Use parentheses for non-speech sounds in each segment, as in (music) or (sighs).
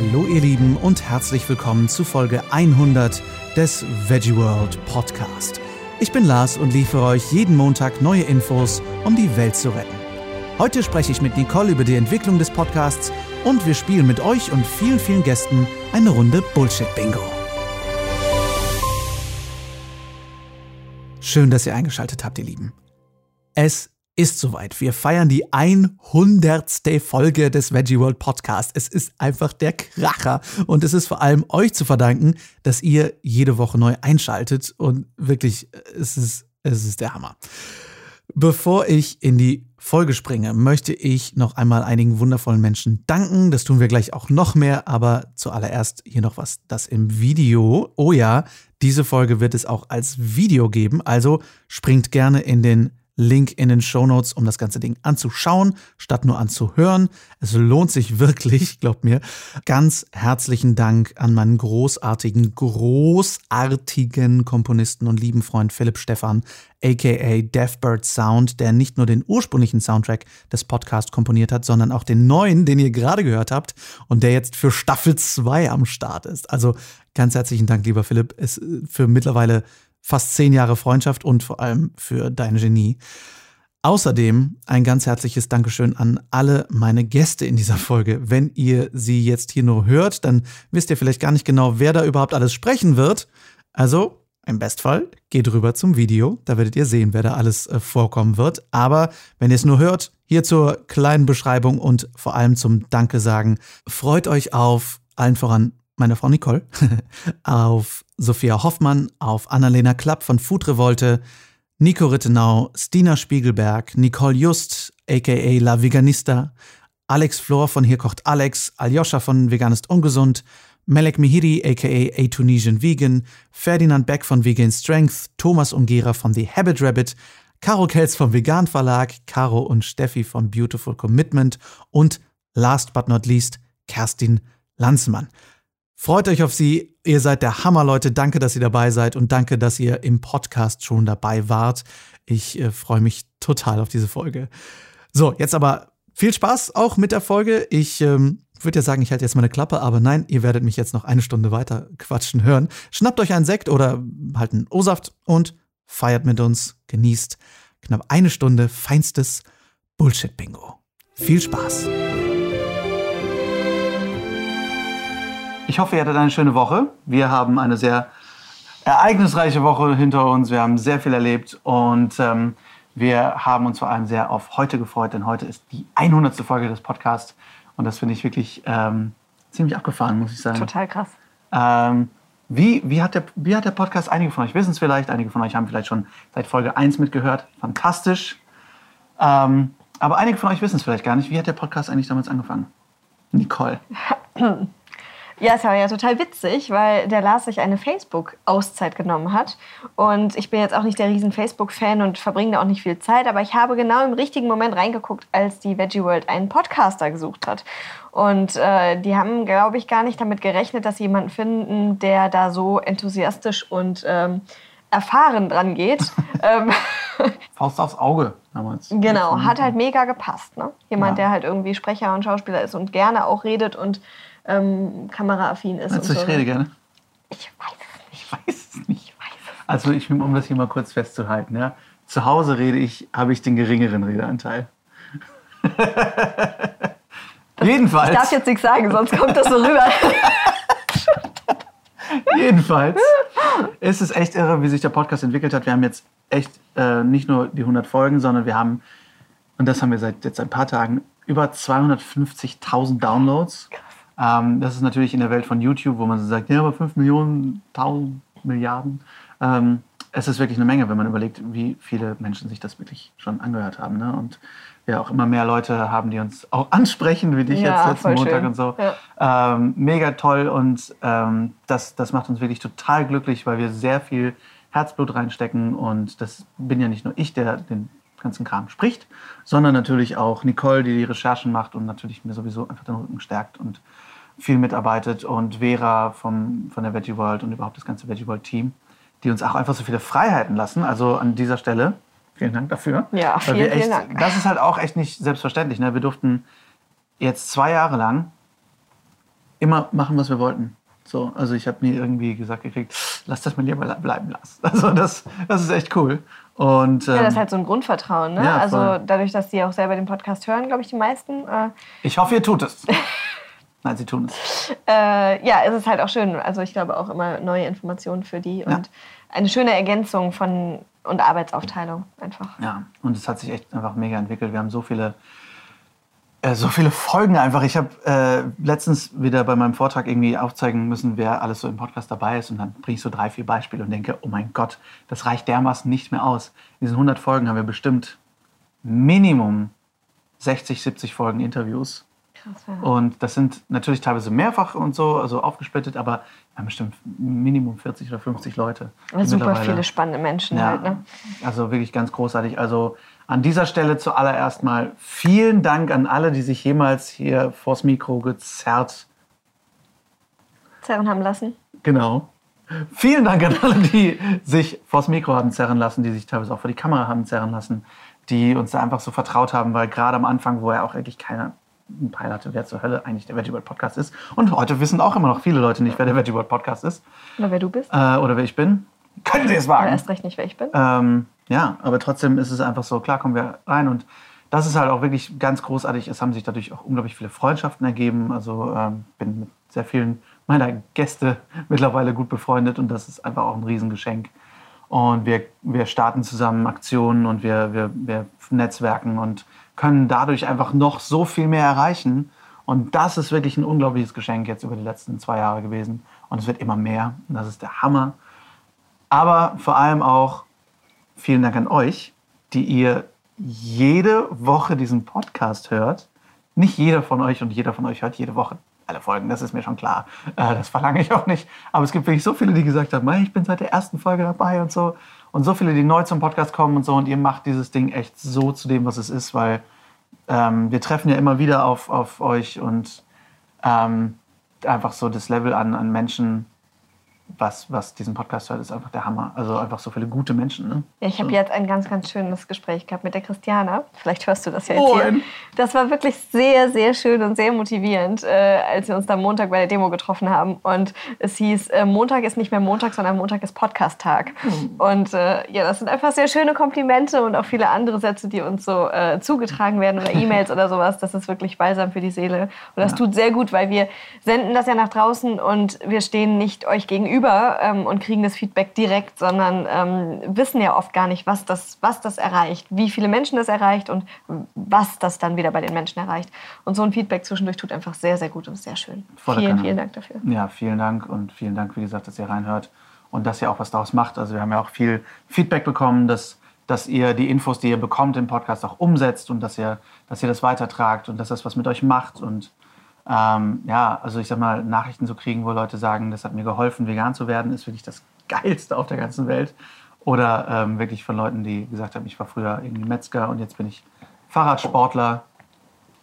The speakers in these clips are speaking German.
Hallo ihr Lieben und herzlich willkommen zu Folge 100 des Veggie World Podcast. Ich bin Lars und liefere euch jeden Montag neue Infos, um die Welt zu retten. Heute spreche ich mit Nicole über die Entwicklung des Podcasts und wir spielen mit euch und vielen, vielen Gästen eine Runde Bullshit-Bingo. Schön, dass ihr eingeschaltet habt, ihr Lieben. Es ist soweit. Wir feiern die 100. Folge des Veggie World Podcast. Es ist einfach der Kracher und es ist vor allem euch zu verdanken, dass ihr jede Woche neu einschaltet und wirklich, es ist, es ist der Hammer. Bevor ich in die Folge springe, möchte ich noch einmal einigen wundervollen Menschen danken. Das tun wir gleich auch noch mehr, aber zuallererst hier noch was, das im Video. Oh ja, diese Folge wird es auch als Video geben, also springt gerne in den Link in den Show Notes, um das ganze Ding anzuschauen, statt nur anzuhören. Es lohnt sich wirklich, (laughs) glaubt mir. Ganz herzlichen Dank an meinen großartigen, großartigen Komponisten und lieben Freund Philipp Stephan, aka Deathbird Sound, der nicht nur den ursprünglichen Soundtrack des Podcasts komponiert hat, sondern auch den neuen, den ihr gerade gehört habt und der jetzt für Staffel 2 am Start ist. Also ganz herzlichen Dank, lieber Philipp. Es für mittlerweile fast zehn Jahre Freundschaft und vor allem für dein Genie. Außerdem ein ganz herzliches Dankeschön an alle meine Gäste in dieser Folge. Wenn ihr sie jetzt hier nur hört, dann wisst ihr vielleicht gar nicht genau, wer da überhaupt alles sprechen wird. Also im Bestfall geht rüber zum Video, da werdet ihr sehen, wer da alles äh, vorkommen wird. Aber wenn ihr es nur hört, hier zur kleinen Beschreibung und vor allem zum Danke sagen, freut euch auf allen voran meine Frau Nicole, (laughs) auf Sophia Hoffmann, auf Annalena Klapp von Food Revolte, Nico Rittenau, Stina Spiegelberg, Nicole Just, aka La Veganista, Alex Flor von Hier kocht Alex, Aljoscha von Veganist Ungesund, Melek Mihiri, aka A Tunisian Vegan, Ferdinand Beck von Vegan Strength, Thomas Umgera von The Habit Rabbit, Caro Kelz vom Vegan Verlag, Caro und Steffi von Beautiful Commitment und last but not least Kerstin Lanzmann. Freut euch auf sie. Ihr seid der Hammer, Leute. Danke, dass ihr dabei seid und danke, dass ihr im Podcast schon dabei wart. Ich äh, freue mich total auf diese Folge. So, jetzt aber viel Spaß auch mit der Folge. Ich ähm, würde ja sagen, ich halte jetzt meine Klappe, aber nein, ihr werdet mich jetzt noch eine Stunde weiter quatschen hören. Schnappt euch einen Sekt oder halt einen O-Saft und feiert mit uns. Genießt knapp eine Stunde feinstes Bullshit-Bingo. Viel Spaß! Ich hoffe, ihr hattet eine schöne Woche. Wir haben eine sehr ereignisreiche Woche hinter uns. Wir haben sehr viel erlebt und ähm, wir haben uns vor allem sehr auf heute gefreut, denn heute ist die 100. Folge des Podcasts und das finde ich wirklich ähm, ziemlich abgefahren, muss ich sagen. Total krass. Ähm, wie, wie, hat der, wie hat der Podcast, einige von euch wissen es vielleicht, einige von euch haben vielleicht schon seit Folge 1 mitgehört. Fantastisch. Ähm, aber einige von euch wissen es vielleicht gar nicht. Wie hat der Podcast eigentlich damals angefangen? Nicole. (clears throat) Ja, es war ja total witzig, weil der Lars sich eine Facebook-Auszeit genommen hat. Und ich bin jetzt auch nicht der riesen Facebook-Fan und verbringe da auch nicht viel Zeit, aber ich habe genau im richtigen Moment reingeguckt, als die Veggie World einen Podcaster gesucht hat. Und äh, die haben, glaube ich, gar nicht damit gerechnet, dass sie jemanden finden, der da so enthusiastisch und ähm, erfahren dran geht. (laughs) Ähm, Faust aufs Auge damals. Genau, hat halt mega gepasst. Ne? Jemand, ja. der halt irgendwie Sprecher und Schauspieler ist und gerne auch redet und ähm, kameraaffin ist. Meinst du, so. ich rede gerne? Ich weiß es nicht. Ich weiß es nicht. Ich weiß es also ich, um das hier mal kurz festzuhalten, ja. Zu Hause rede ich, habe ich den geringeren Redeanteil. Jedenfalls. Ich darf jetzt nichts sagen, sonst kommt das so rüber. (laughs) Jedenfalls ist es echt irre, wie sich der Podcast entwickelt hat. Wir haben jetzt echt äh, nicht nur die 100 Folgen, sondern wir haben, und das haben wir seit jetzt ein paar Tagen, über 250.000 Downloads. Krass. Ähm, das ist natürlich in der Welt von YouTube, wo man so sagt, ja, aber 5 Millionen, 1000 Milliarden. Ähm, es ist wirklich eine Menge, wenn man überlegt, wie viele Menschen sich das wirklich schon angehört haben. Ne? Und wir auch immer mehr Leute haben, die uns auch ansprechen, wie dich ja, jetzt letzten Montag schön. und so. Ja. Ähm, mega toll und ähm, das, das macht uns wirklich total glücklich, weil wir sehr viel Herzblut reinstecken und das bin ja nicht nur ich, der den ganzen Kram spricht, sondern natürlich auch Nicole, die die Recherchen macht und natürlich mir sowieso einfach den Rücken stärkt und viel mitarbeitet und Vera vom, von der Veggie World und überhaupt das ganze Veggie World Team, die uns auch einfach so viele Freiheiten lassen. Also an dieser Stelle vielen Dank dafür. Ja, vielen, echt, vielen Dank. Das ist halt auch echt nicht selbstverständlich. Ne? Wir durften jetzt zwei Jahre lang immer machen, was wir wollten. So, also ich habe mir irgendwie gesagt gekriegt, lass das mal lieber bleiben lassen. (laughs) Also das, das ist echt cool. Und, ähm, ja, das ist ähm, halt so ein Grundvertrauen. Ne? Ja, also dadurch, dass sie auch selber den Podcast hören, glaube ich, die meisten. Äh ich hoffe, ihr tut es. (laughs) Nein, sie tun es. Äh, ja, es ist halt auch schön. Also ich glaube auch immer neue Informationen für die und ja. eine schöne Ergänzung von und Arbeitsaufteilung einfach. Ja, und es hat sich echt einfach mega entwickelt. Wir haben so viele äh, so viele Folgen einfach. Ich habe äh, letztens wieder bei meinem Vortrag irgendwie aufzeigen müssen, wer alles so im Podcast dabei ist. Und dann bringe ich so drei, vier Beispiele und denke, oh mein Gott, das reicht dermaßen nicht mehr aus. In diesen 100 Folgen haben wir bestimmt Minimum 60, 70 Folgen Interviews. Ja. Und das sind natürlich teilweise mehrfach und so, also aufgesplittet, aber haben bestimmt Minimum 40 oder 50 Leute. Super viele spannende Menschen ja, halt, ne? Also wirklich ganz großartig. Also an dieser Stelle zuallererst mal vielen Dank an alle, die sich jemals hier vors Mikro gezerrt zerren haben lassen. Genau. Vielen Dank an alle, die sich vors Mikro haben zerren lassen, die sich teilweise auch vor die Kamera haben zerren lassen, die uns da einfach so vertraut haben, weil gerade am Anfang, wo er auch eigentlich keiner einen Peil hatte, wer zur Hölle eigentlich der Veggie World Podcast ist. Und heute wissen auch immer noch viele Leute nicht, wer der Veggie World Podcast ist. Oder wer du bist. Äh, oder wer ich bin. Können Sie es wagen? Oder erst recht nicht, wer ich bin. Ähm, ja, aber trotzdem ist es einfach so, klar kommen wir rein und das ist halt auch wirklich ganz großartig. Es haben sich dadurch auch unglaublich viele Freundschaften ergeben. Also ähm, bin mit sehr vielen meiner Gäste mittlerweile gut befreundet und das ist einfach auch ein Riesengeschenk. Und wir, wir starten zusammen Aktionen und wir, wir, wir netzwerken und können dadurch einfach noch so viel mehr erreichen. Und das ist wirklich ein unglaubliches Geschenk jetzt über die letzten zwei Jahre gewesen. Und es wird immer mehr. Und das ist der Hammer. Aber vor allem auch vielen Dank an euch, die ihr jede Woche diesen Podcast hört. Nicht jeder von euch und jeder von euch hört jede Woche alle Folgen, das ist mir schon klar. Äh, das verlange ich auch nicht. Aber es gibt wirklich so viele, die gesagt haben, ich bin seit der ersten Folge dabei und so. Und so viele, die neu zum Podcast kommen und so. Und ihr macht dieses Ding echt so zu dem, was es ist, weil ähm, wir treffen ja immer wieder auf, auf euch und ähm, einfach so das Level an, an Menschen, was, was diesen Podcast hört, ist einfach der Hammer. Also einfach so viele gute Menschen. Ne? Ja, ich habe jetzt ein ganz, ganz schönes Gespräch gehabt mit der Christiana. Vielleicht hörst du das ja jetzt hier. Das war wirklich sehr, sehr schön und sehr motivierend, äh, als wir uns da Montag bei der Demo getroffen haben. Und es hieß, äh, Montag ist nicht mehr Montag, sondern Montag ist Podcast-Tag. Mhm. Und äh, ja, das sind einfach sehr schöne Komplimente und auch viele andere Sätze, die uns so äh, zugetragen werden oder E-Mails oder sowas. Das ist wirklich balsam für die Seele. Und das ja. tut sehr gut, weil wir senden das ja nach draußen und wir stehen nicht euch gegenüber gegenüber ähm, und kriegen das Feedback direkt, sondern ähm, wissen ja oft gar nicht, was das, was das erreicht, wie viele Menschen das erreicht und was das dann wieder bei den Menschen erreicht. Und so ein Feedback zwischendurch tut einfach sehr, sehr gut und sehr schön. Voller vielen, vielen Dank dafür. Ja, vielen Dank und vielen Dank, wie gesagt, dass ihr reinhört und dass ihr auch was daraus macht. Also wir haben ja auch viel Feedback bekommen, dass, dass ihr die Infos, die ihr bekommt im Podcast auch umsetzt und dass ihr, dass ihr das weitertragt und dass das was mit euch macht und ähm, ja, also ich sag mal, Nachrichten zu kriegen, wo Leute sagen, das hat mir geholfen, vegan zu werden, ist wirklich das Geilste auf der ganzen Welt. Oder ähm, wirklich von Leuten, die gesagt haben, ich war früher irgendwie Metzger und jetzt bin ich Fahrradsportler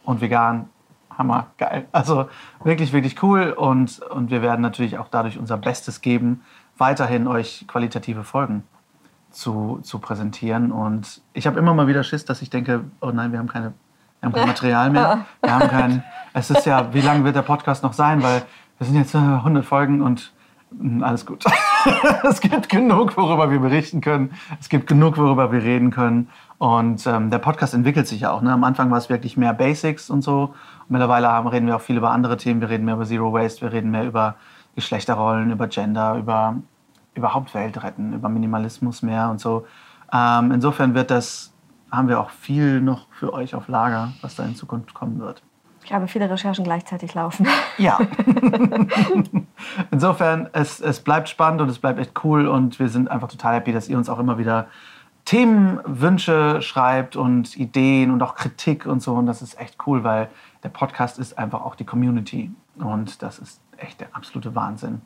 und vegan. Hammer, geil. Also wirklich, wirklich cool. Und, und wir werden natürlich auch dadurch unser Bestes geben, weiterhin euch qualitative Folgen zu, zu präsentieren. Und ich habe immer mal wieder Schiss, dass ich denke, oh nein, wir haben keine wir haben kein Material mehr. Wir haben kein, es ist ja, wie lange wird der Podcast noch sein? Weil wir sind jetzt 100 Folgen und hm, alles gut. (laughs) es gibt genug, worüber wir berichten können. Es gibt genug, worüber wir reden können. Und ähm, der Podcast entwickelt sich ja auch. Ne? Am Anfang war es wirklich mehr Basics und so. Und mittlerweile haben, reden wir auch viel über andere Themen. Wir reden mehr über Zero Waste, wir reden mehr über Geschlechterrollen, über Gender, über überhaupt Welt retten, über Minimalismus mehr und so. Ähm, insofern wird das haben wir auch viel noch für euch auf Lager, was da in Zukunft kommen wird. Ich habe viele Recherchen gleichzeitig laufen. Ja. (laughs) Insofern, es, es bleibt spannend und es bleibt echt cool und wir sind einfach total happy, dass ihr uns auch immer wieder Themenwünsche schreibt und Ideen und auch Kritik und so. Und das ist echt cool, weil der Podcast ist einfach auch die Community. Und das ist echt der absolute Wahnsinn.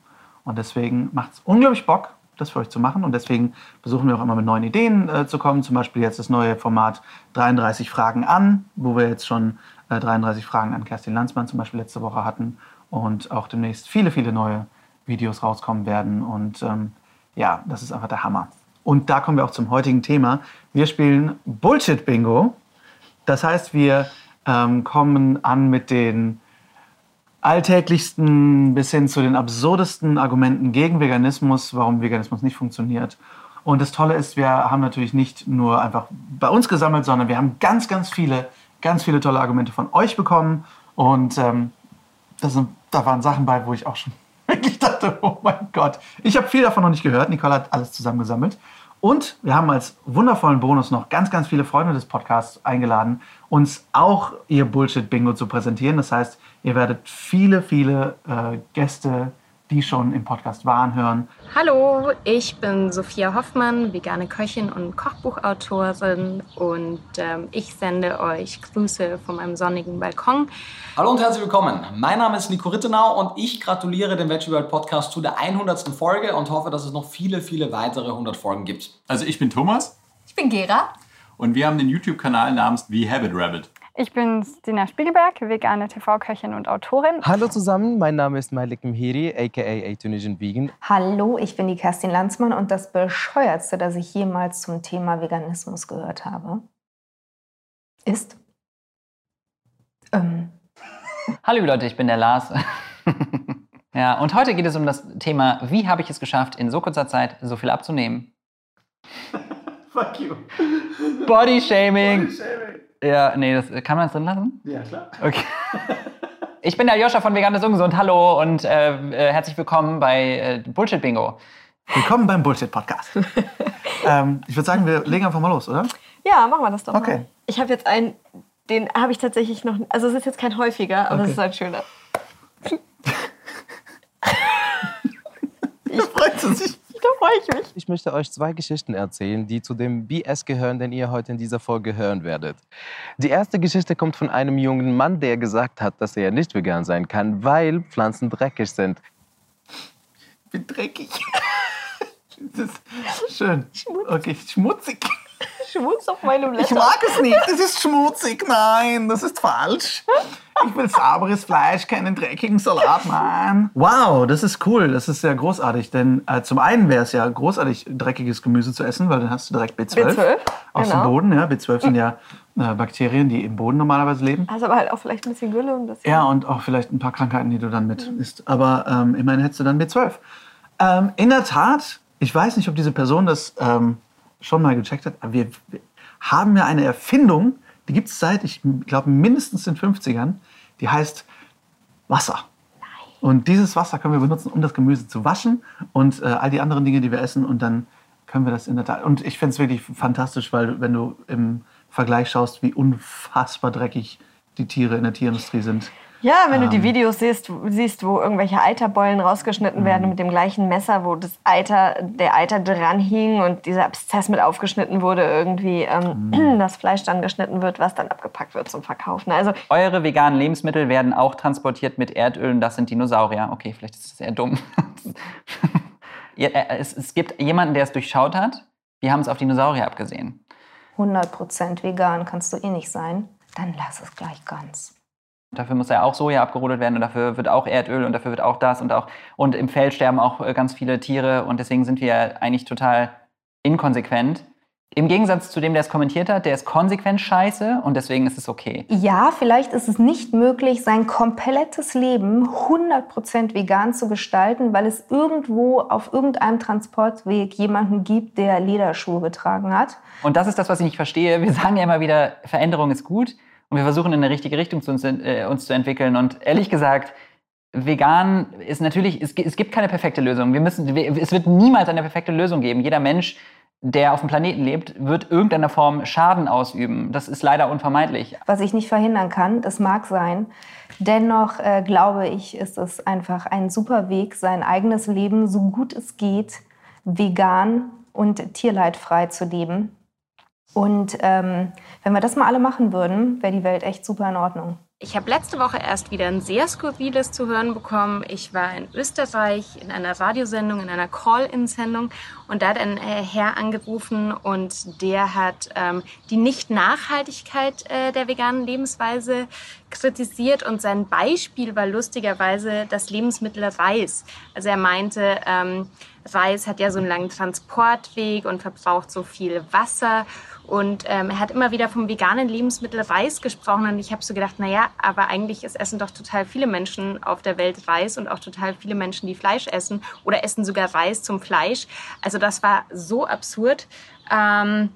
Und deswegen macht es unglaublich Bock das für euch zu machen. Und deswegen versuchen wir auch immer mit neuen Ideen äh, zu kommen. Zum Beispiel jetzt das neue Format 33 Fragen an, wo wir jetzt schon äh, 33 Fragen an Kerstin Landsmann zum Beispiel letzte Woche hatten. Und auch demnächst viele, viele neue Videos rauskommen werden. Und ähm, ja, das ist einfach der Hammer. Und da kommen wir auch zum heutigen Thema. Wir spielen Bullshit-Bingo. Das heißt, wir ähm, kommen an mit den alltäglichsten bis hin zu den absurdesten Argumenten gegen Veganismus, warum Veganismus nicht funktioniert. Und das Tolle ist, wir haben natürlich nicht nur einfach bei uns gesammelt, sondern wir haben ganz, ganz viele, ganz viele tolle Argumente von euch bekommen. Und ähm, sind, da waren Sachen bei, wo ich auch schon (laughs) wirklich dachte, oh mein Gott. Ich habe viel davon noch nicht gehört. Nicole hat alles zusammengesammelt. Und wir haben als wundervollen Bonus noch ganz, ganz viele Freunde des Podcasts eingeladen, uns auch ihr Bullshit-Bingo zu präsentieren. Das heißt, ihr werdet viele, viele äh, Gäste die schon im Podcast waren, hören. Hallo, ich bin Sophia Hoffmann, vegane Köchin und Kochbuchautorin und ähm, ich sende euch Grüße von meinem sonnigen Balkon. Hallo und herzlich willkommen. Mein Name ist Nico Rittenau und ich gratuliere dem Veggie World Podcast zu der 100. Folge und hoffe, dass es noch viele, viele weitere 100 Folgen gibt. Also ich bin Thomas. Ich bin Gera. Und wir haben den YouTube-Kanal namens The Habit Rabbit. Ich bin Stina Spiegelberg, vegane TV-Köchin und Autorin. Hallo zusammen, mein Name ist Malik Mhiri, aka A Tunisian Vegan. Hallo, ich bin die Kerstin Lanzmann und das bescheuertste, das ich jemals zum Thema Veganismus gehört habe, ist. Ähm. (laughs) Hallo Leute, ich bin der Lars. (laughs) ja, und heute geht es um das Thema, wie habe ich es geschafft, in so kurzer Zeit so viel abzunehmen? (laughs) Fuck you. Body Shaming. Body Shaming. Ja, nee, das, kann man das drin lassen? Ja, klar. Okay. Ich bin der Joscha von Veganes Ungesund. Hallo und äh, äh, herzlich willkommen bei äh, Bullshit Bingo. Willkommen beim Bullshit Podcast. (laughs) ähm, ich würde sagen, wir legen einfach mal los, oder? Ja, machen wir das doch okay. mal. Ich habe jetzt einen, den habe ich tatsächlich noch. Also es ist jetzt kein häufiger, aber es ist ein schöner. (laughs) ich freue mich. Da freue ich mich. Ich möchte euch zwei Geschichten erzählen, die zu dem BS gehören, den ihr heute in dieser Folge hören werdet. Die erste Geschichte kommt von einem jungen Mann, der gesagt hat, dass er nicht vegan sein kann, weil Pflanzen dreckig sind. Ich bin dreckig. (laughs) Das ist schön. Schmutzig. Okay, schmutzig. Schmutz auf meinem Blätter. Ich mag es nicht. Das ist schmutzig. Nein, das ist falsch. Ich will sauberes Fleisch, keinen dreckigen Salat, Mann. Wow, das ist cool. Das ist sehr großartig. Denn äh, zum einen wäre es ja großartig, dreckiges Gemüse zu essen, weil dann hast du direkt B12, B12 aus genau. dem Boden. Ja, B12 sind ja äh, Bakterien, die im Boden normalerweise leben. Also aber halt auch vielleicht ein bisschen Gülle und das. Ja, und auch vielleicht ein paar Krankheiten, die du dann mit mhm. isst. Aber ähm, immerhin hättest du dann B12. Ähm, in der Tat, ich weiß nicht, ob diese Person das ähm, schon mal gecheckt hat, aber wir, wir haben ja eine Erfindung, die gibt es seit, ich glaube, mindestens den 50ern die heißt Wasser. Und dieses Wasser können wir benutzen, um das Gemüse zu waschen und äh, all die anderen Dinge, die wir essen. Und dann können wir das in der Tat. Und ich finde es wirklich fantastisch, weil wenn du im Vergleich schaust, wie unfassbar dreckig die Tiere in der Tierindustrie sind. Ja, wenn du die ähm. Videos siehst, siehst, wo irgendwelche Eiterbeulen rausgeschnitten werden mhm. mit dem gleichen Messer, wo das Eiter, der Eiter dran hing und dieser Abszess mit aufgeschnitten wurde, irgendwie ähm, mhm. (clears throat) das Fleisch dann geschnitten wird, was dann abgepackt wird zum Verkaufen. Also Eure veganen Lebensmittel werden auch transportiert mit Erdöl und das sind Dinosaurier. Okay, vielleicht ist das eher dumm. (laughs) Äh, es, es gibt jemanden, der es durchschaut hat. Wir haben es auf Dinosaurier abgesehen. 100% vegan kannst du eh nicht sein. Dann lass es gleich ganz. Dafür muss ja auch Soja abgerodet werden und dafür wird auch Erdöl und dafür wird auch das und auch und im Feld sterben auch äh, ganz viele Tiere und deswegen sind wir eigentlich total inkonsequent. Im Gegensatz zu dem, der es kommentiert hat, der ist konsequent scheiße und deswegen ist es okay. Ja, vielleicht ist es nicht möglich, sein komplettes Leben 100% vegan zu gestalten, weil es irgendwo auf irgendeinem Transportweg jemanden gibt, der Lederschuhe getragen hat. Und das ist das, was ich nicht verstehe. Wir sagen ja immer wieder, Veränderung ist gut und wir versuchen in eine richtige Richtung zu uns, äh, uns zu entwickeln. Und ehrlich gesagt, vegan ist natürlich, es, es gibt keine perfekte Lösung. Wir müssen, es wird niemals eine perfekte Lösung geben. Jeder Mensch, der auf dem Planeten lebt, wird irgendeiner Form Schaden ausüben. Das ist leider unvermeidlich. Was ich nicht verhindern kann, das mag sein. Dennoch äh, glaube ich, ist es einfach ein super Weg, sein eigenes Leben so gut es geht, vegan und tierleidfrei zu leben. Und ähm, wenn wir das mal alle machen würden, wäre die Welt echt super in Ordnung. Ich habe letzte Woche erst wieder ein sehr skurriles zu hören bekommen. Ich war in Österreich in einer Radiosendung, in einer Call-In-Sendung und da hat ein äh, Herr angerufen und der hat ähm, die Nicht-Nachhaltigkeit äh, der veganen Lebensweise kritisiert und sein Beispiel war lustigerweise das Lebensmittel Reis. Also er meinte, ähm, Reis hat ja so einen langen Transportweg und verbraucht so viel Wasser Und ähm, er hat immer wieder vom veganen Lebensmittel Reis gesprochen. Und ich habe so gedacht, naja, aber eigentlich es essen doch total viele Menschen auf der Welt Reis und auch total viele Menschen, die Fleisch essen oder essen sogar Reis zum Fleisch. Also das war so absurd. Ähm,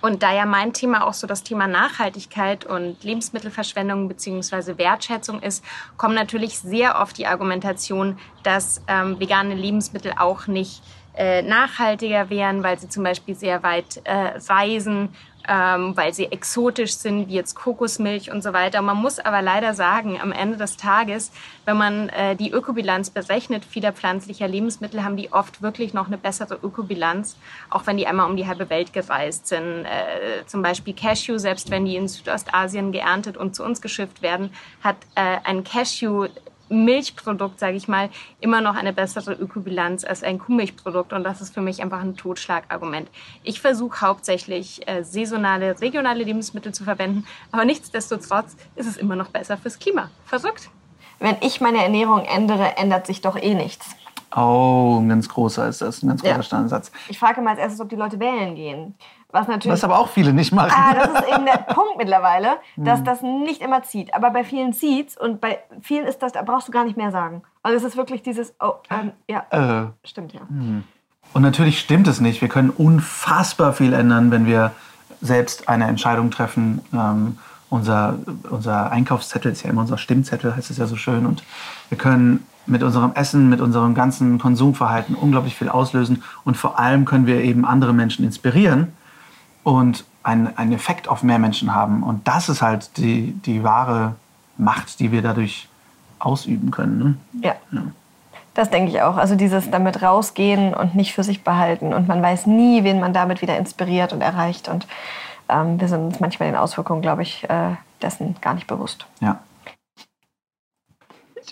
und da ja mein Thema auch so das Thema Nachhaltigkeit und Lebensmittelverschwendung beziehungsweise Wertschätzung ist, kommt natürlich sehr oft die Argumentation, dass ähm, vegane Lebensmittel auch nicht äh, nachhaltiger wären, weil sie zum Beispiel sehr weit äh, reisen, ähm, weil sie exotisch sind, wie jetzt Kokosmilch und so weiter. Man muss aber leider sagen, am Ende des Tages, wenn man äh, die Ökobilanz berechnet vieler pflanzlicher Lebensmittel, haben die oft wirklich noch eine bessere Ökobilanz, auch wenn die einmal um die halbe Welt gereist sind. Äh, zum Beispiel Cashew, selbst wenn die in Südostasien geerntet und zu uns geschifft werden, hat äh, ein Cashew Milchprodukt, sage ich mal, immer noch eine bessere Ökobilanz als ein Kuhmilchprodukt. Und das ist für mich einfach ein Totschlagargument. Ich versuche hauptsächlich äh, saisonale, regionale Lebensmittel zu verwenden, aber nichtsdestotrotz ist es immer noch besser fürs Klima. Verrückt. Wenn ich meine Ernährung ändere, ändert sich doch eh nichts. Oh, ein ganz großer ist das, ein ganz großer Ja. Standardsatz. Ich frage mal als erstes, ob die Leute wählen gehen. Was natürlich. Was aber auch viele nicht machen. Ah, das ist eben der (laughs) Punkt mittlerweile, dass Hm. das nicht immer zieht. Aber bei vielen zieht's und bei vielen ist das, da brauchst du gar nicht mehr sagen. Also es ist wirklich dieses, oh, ähm, ja, Äh, stimmt ja. Und natürlich stimmt es nicht. Wir können unfassbar viel ändern, wenn wir selbst eine Entscheidung treffen. Ähm, unser, unser Einkaufszettel ist ja immer unser Stimmzettel, heißt es ja so schön. Und wir können mit unserem Essen, mit unserem ganzen Konsumverhalten unglaublich viel auslösen. Und vor allem können wir eben andere Menschen inspirieren und einen, einen Effekt auf mehr Menschen haben. Und das ist halt die, die wahre Macht, die wir dadurch ausüben können. Ne? Ja. Das denke ich auch. Also dieses damit rausgehen und nicht für sich behalten. Und man weiß nie, wen man damit wieder inspiriert und erreicht. Und ähm, wir sind uns manchmal den Auswirkungen, glaube ich, äh, dessen gar nicht bewusst. Ja.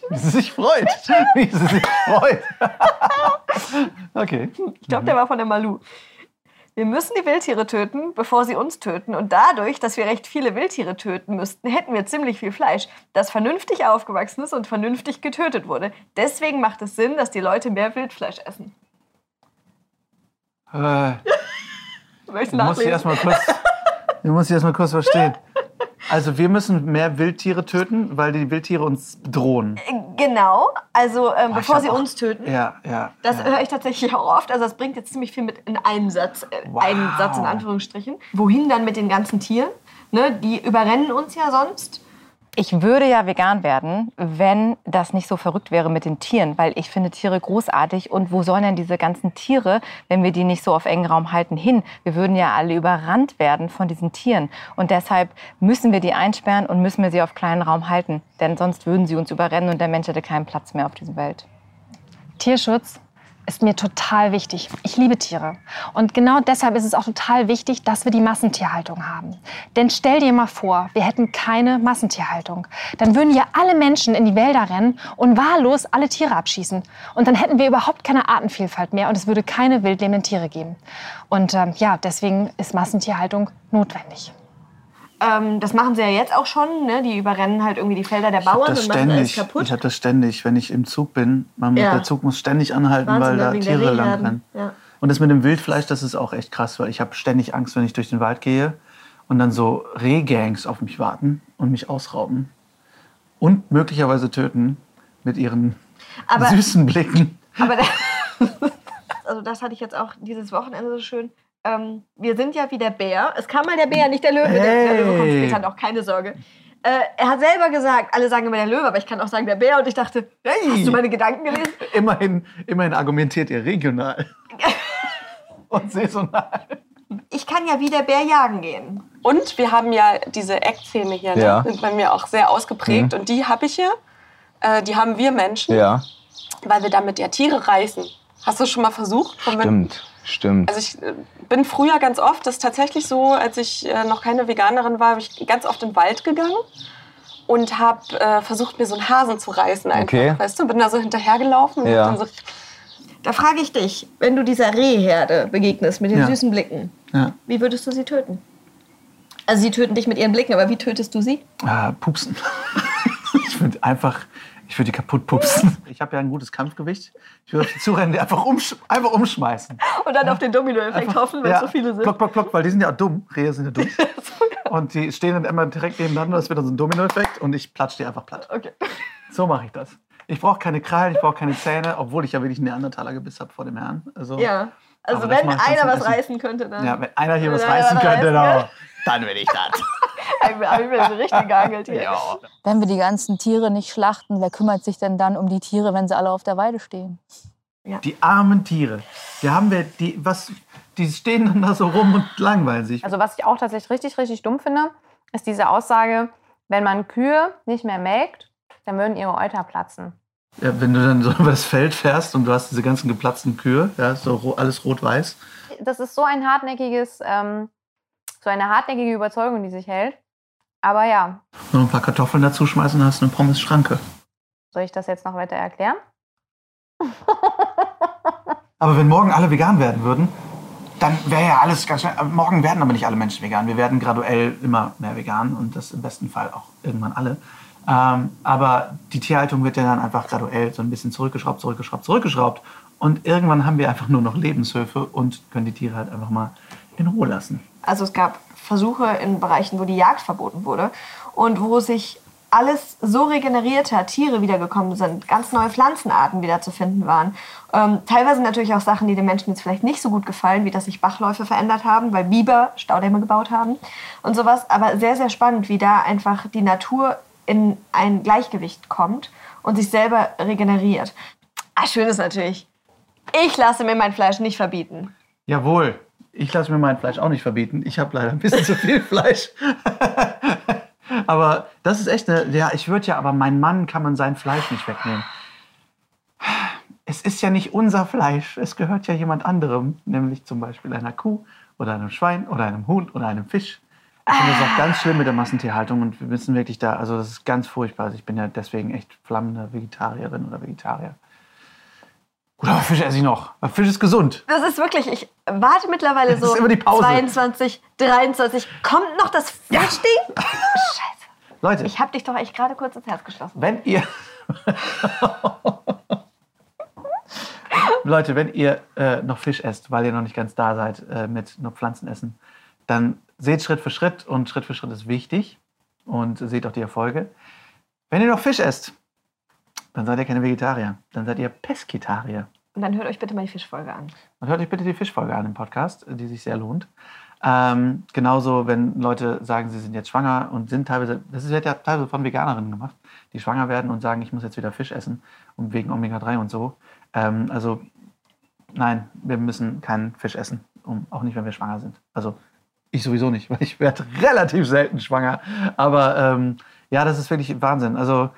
Wie sie sich freut. (laughs) Wie sie sich freut. (laughs) okay. Ich glaube, der war von der Malu. Wir müssen die Wildtiere töten, bevor sie uns töten. Und dadurch, dass wir recht viele Wildtiere töten müssten, hätten wir ziemlich viel Fleisch, das vernünftig aufgewachsen ist und vernünftig getötet wurde. Deswegen macht es Sinn, dass die Leute mehr Wildfleisch essen. Äh, (laughs) du musst sie erstmal kurz, du musst sie erstmal kurz verstehen. Also wir müssen mehr Wildtiere töten, weil die Wildtiere uns bedrohen. Genau, also ähm, Boah, bevor sie auch- uns töten. Ja, ja. Das ja. höre ich tatsächlich auch oft. Also das bringt jetzt ziemlich viel mit in einen Satz, äh, Wow. einen Satz in Anführungsstrichen. Wohin dann mit den ganzen Tieren? Ne, die überrennen uns ja sonst. Ich würde ja vegan werden, wenn das nicht so verrückt wäre mit den Tieren, weil ich finde Tiere großartig. Und wo sollen denn diese ganzen Tiere, wenn wir die nicht so auf engen Raum halten, hin? Wir würden ja alle überrannt werden von diesen Tieren. Und deshalb müssen wir die einsperren und müssen wir sie auf kleinen Raum halten. Denn sonst würden sie uns überrennen und der Mensch hätte keinen Platz mehr auf dieser Welt. Tierschutz ist mir total wichtig. Ich liebe Tiere. Und genau deshalb ist es auch total wichtig, dass wir die Massentierhaltung haben. Denn stell dir mal vor, wir hätten keine Massentierhaltung. Dann würden ja alle Menschen in die Wälder rennen und wahllos alle Tiere abschießen. Und dann hätten wir überhaupt keine Artenvielfalt mehr und es würde keine wildlebenden Tiere geben. Und ähm, ja, deswegen ist Massentierhaltung notwendig. Ähm, das machen sie ja jetzt auch schon. Ne? Die überrennen halt irgendwie die Felder der Bauern das und machen alles ständig. kaputt. Ich habe das ständig, wenn ich im Zug bin. Man, Ja. Der Zug muss ständig anhalten, Wahnsinn, weil da Tiere lang rennen. Ja. Und das mit dem Wildfleisch, das ist auch echt krass, weil ich habe ständig Angst, wenn ich durch den Wald gehe und dann so Rehgangs auf mich warten und mich ausrauben und möglicherweise töten mit ihren Aber- süßen Blicken. Aber (laughs) (laughs) also das hatte ich jetzt auch dieses Wochenende so schön. Ähm, wir sind ja wie der Bär. Es kam mal der Bär, nicht der Löwe. Der, der Löwe kommt Hey. später noch, keine Sorge. Äh, er hat selber gesagt, alle sagen immer der Löwe, aber ich kann auch sagen der Bär. Und ich dachte, Hey. hast du meine Gedanken gelesen? Immerhin, immerhin argumentiert ihr regional (laughs) und saisonal. Ich kann ja wie der Bär jagen gehen. Und wir haben ja diese Eckzähne hier, ne? Ja. sind bei mir auch sehr ausgeprägt. Mhm. Und die habe ich hier. Äh, die haben wir Menschen, Ja, weil wir damit ja Tiere reißen. Hast du schon mal versucht? Stimmt, stimmt. Also ich äh, bin früher ganz oft, das ist tatsächlich so, als ich äh, noch keine Veganerin war, bin ich ganz oft in den Wald gegangen und habe äh, versucht, mir so einen Hasen zu reißen. Einfach, Okay. Weißt du, bin da so hinterhergelaufen und Ja. dann so Da frage ich dich, wenn du dieser Rehherde begegnest mit den Ja. süßen Blicken, Ja. wie würdest du sie töten? Also sie töten dich mit ihren Blicken, aber wie tötest du sie? Ah, pupsen. (laughs) ich würde einfach Ich würde die kaputt pupsen. (laughs) Ich habe ja ein gutes Kampfgewicht. Ich würde auf die zurennen, die einfach, umsch einfach umschmeißen. Und dann auf den Dominoeffekt hoffen, wenn Ja, so viele sind. Klock, klock, klock, weil die sind ja dumm. Rehe sind ja dumm. (laughs) Und die stehen dann immer direkt nebeneinander. Das wird dann so ein Dominoeffekt und ich platsch die einfach platt. Okay. (laughs) So mache ich das. Ich brauche keine Krallen, ich brauche keine Zähne, obwohl ich ja wirklich einen Neandertaler-Gebiss habe vor dem Herrn. Also, Ja. Also wenn einer was Essen. reißen könnte, dann. Ja, wenn einer hier Wenn was einer reißen was könnte, dann. Dann bin ich das. (laughs) Ich bin- ich bin ein richtiger Angeltier. Wenn wir die ganzen Tiere nicht schlachten, wer kümmert sich denn dann um die Tiere, wenn sie alle auf der Weide stehen? Die armen Tiere. Die haben wir, die, was, die stehen dann da so rum und langweilen sich. Also was ich auch tatsächlich richtig, richtig dumm finde, ist diese Aussage, wenn man Kühe nicht mehr melkt, dann würden ihre Euter platzen. Ja, wenn du dann so (laughs) über das Feld fährst und du hast diese ganzen geplatzten Kühe, ja, so alles rot-weiß. Das ist so ein hartnäckiges, ähm, so eine hartnäckige Überzeugung, die sich hält. Aber ja, Noch ein paar Kartoffeln dazu schmeißen, hast du eine Pommes-Schranke. soll ich das jetzt noch weiter erklären? (laughs) Aber wenn morgen alle vegan werden würden, dann wäre ja alles ganz schnell. Morgen werden aber nicht alle Menschen vegan. Wir werden graduell immer mehr vegan und das im besten Fall auch irgendwann alle. Ähm, aber die Tierhaltung wird ja dann einfach graduell so ein bisschen zurückgeschraubt, zurückgeschraubt, zurückgeschraubt. Und irgendwann haben wir einfach nur noch Lebenshöfe und können die Tiere halt einfach mal in Ruhe lassen. Also es gab Versuche in Bereichen, wo die Jagd verboten wurde und wo sich alles so regeneriert hat, Tiere wiedergekommen sind, ganz neue Pflanzenarten wieder zu finden waren. Ähm, teilweise natürlich auch Sachen, die den Menschen jetzt vielleicht nicht so gut gefallen, wie dass sich Bachläufe verändert haben, weil Biber Staudämme gebaut haben und sowas. Aber sehr, sehr spannend, wie da einfach die Natur in ein Gleichgewicht kommt und sich selber regeneriert. Ah, schön ist natürlich, ich lasse mir mein Fleisch nicht verbieten. Jawohl, ich lasse mir mein Fleisch auch nicht verbieten. Ich habe leider ein bisschen zu viel Fleisch. (laughs) aber das ist echt eine. Ja, ich würde ja, aber mein Mann kann man sein Fleisch nicht wegnehmen. Es ist ja nicht unser Fleisch. Es gehört ja jemand anderem, nämlich zum Beispiel einer Kuh oder einem Schwein oder einem Huhn oder einem Fisch. Ich finde das auch ganz schlimm mit der Massentierhaltung und wir müssen wirklich da, also das ist ganz furchtbar. Also ich bin ja deswegen echt flammende Vegetarierin oder Vegetarier. Gut, aber Fisch esse ich noch. Fisch ist gesund. Das ist wirklich, ich warte mittlerweile Das so ist immer die Pause. 22, 23. Kommt noch das Fischding? (laughs) Scheiße. Leute, Ich hab dich doch echt gerade kurz ins Herz geschlossen. wenn ihr. (laughs) Leute, wenn ihr äh, noch Fisch esst, weil ihr noch nicht ganz da seid äh, mit nur Pflanzen essen, dann seht Schritt für Schritt und Schritt für Schritt ist wichtig und seht auch die Erfolge. Wenn ihr noch Fisch esst, dann seid ihr keine Vegetarier, dann seid ihr Pesketarier. Und dann hört euch bitte mal die Fischfolge an. Und hört euch bitte die Fischfolge an im Podcast, die sich sehr lohnt. Ähm, genauso, wenn Leute sagen, sie sind jetzt schwanger und sind teilweise, das wird ja teilweise von Veganerinnen gemacht, die schwanger werden und sagen, ich muss jetzt wieder Fisch essen und wegen Omega-3 und so. Ähm, also nein, wir müssen keinen Fisch essen, um, auch nicht, wenn wir schwanger sind. Also ich sowieso nicht, (laughs) weil ich werde relativ selten schwanger. Aber ähm, ja, das ist wirklich Wahnsinn. Also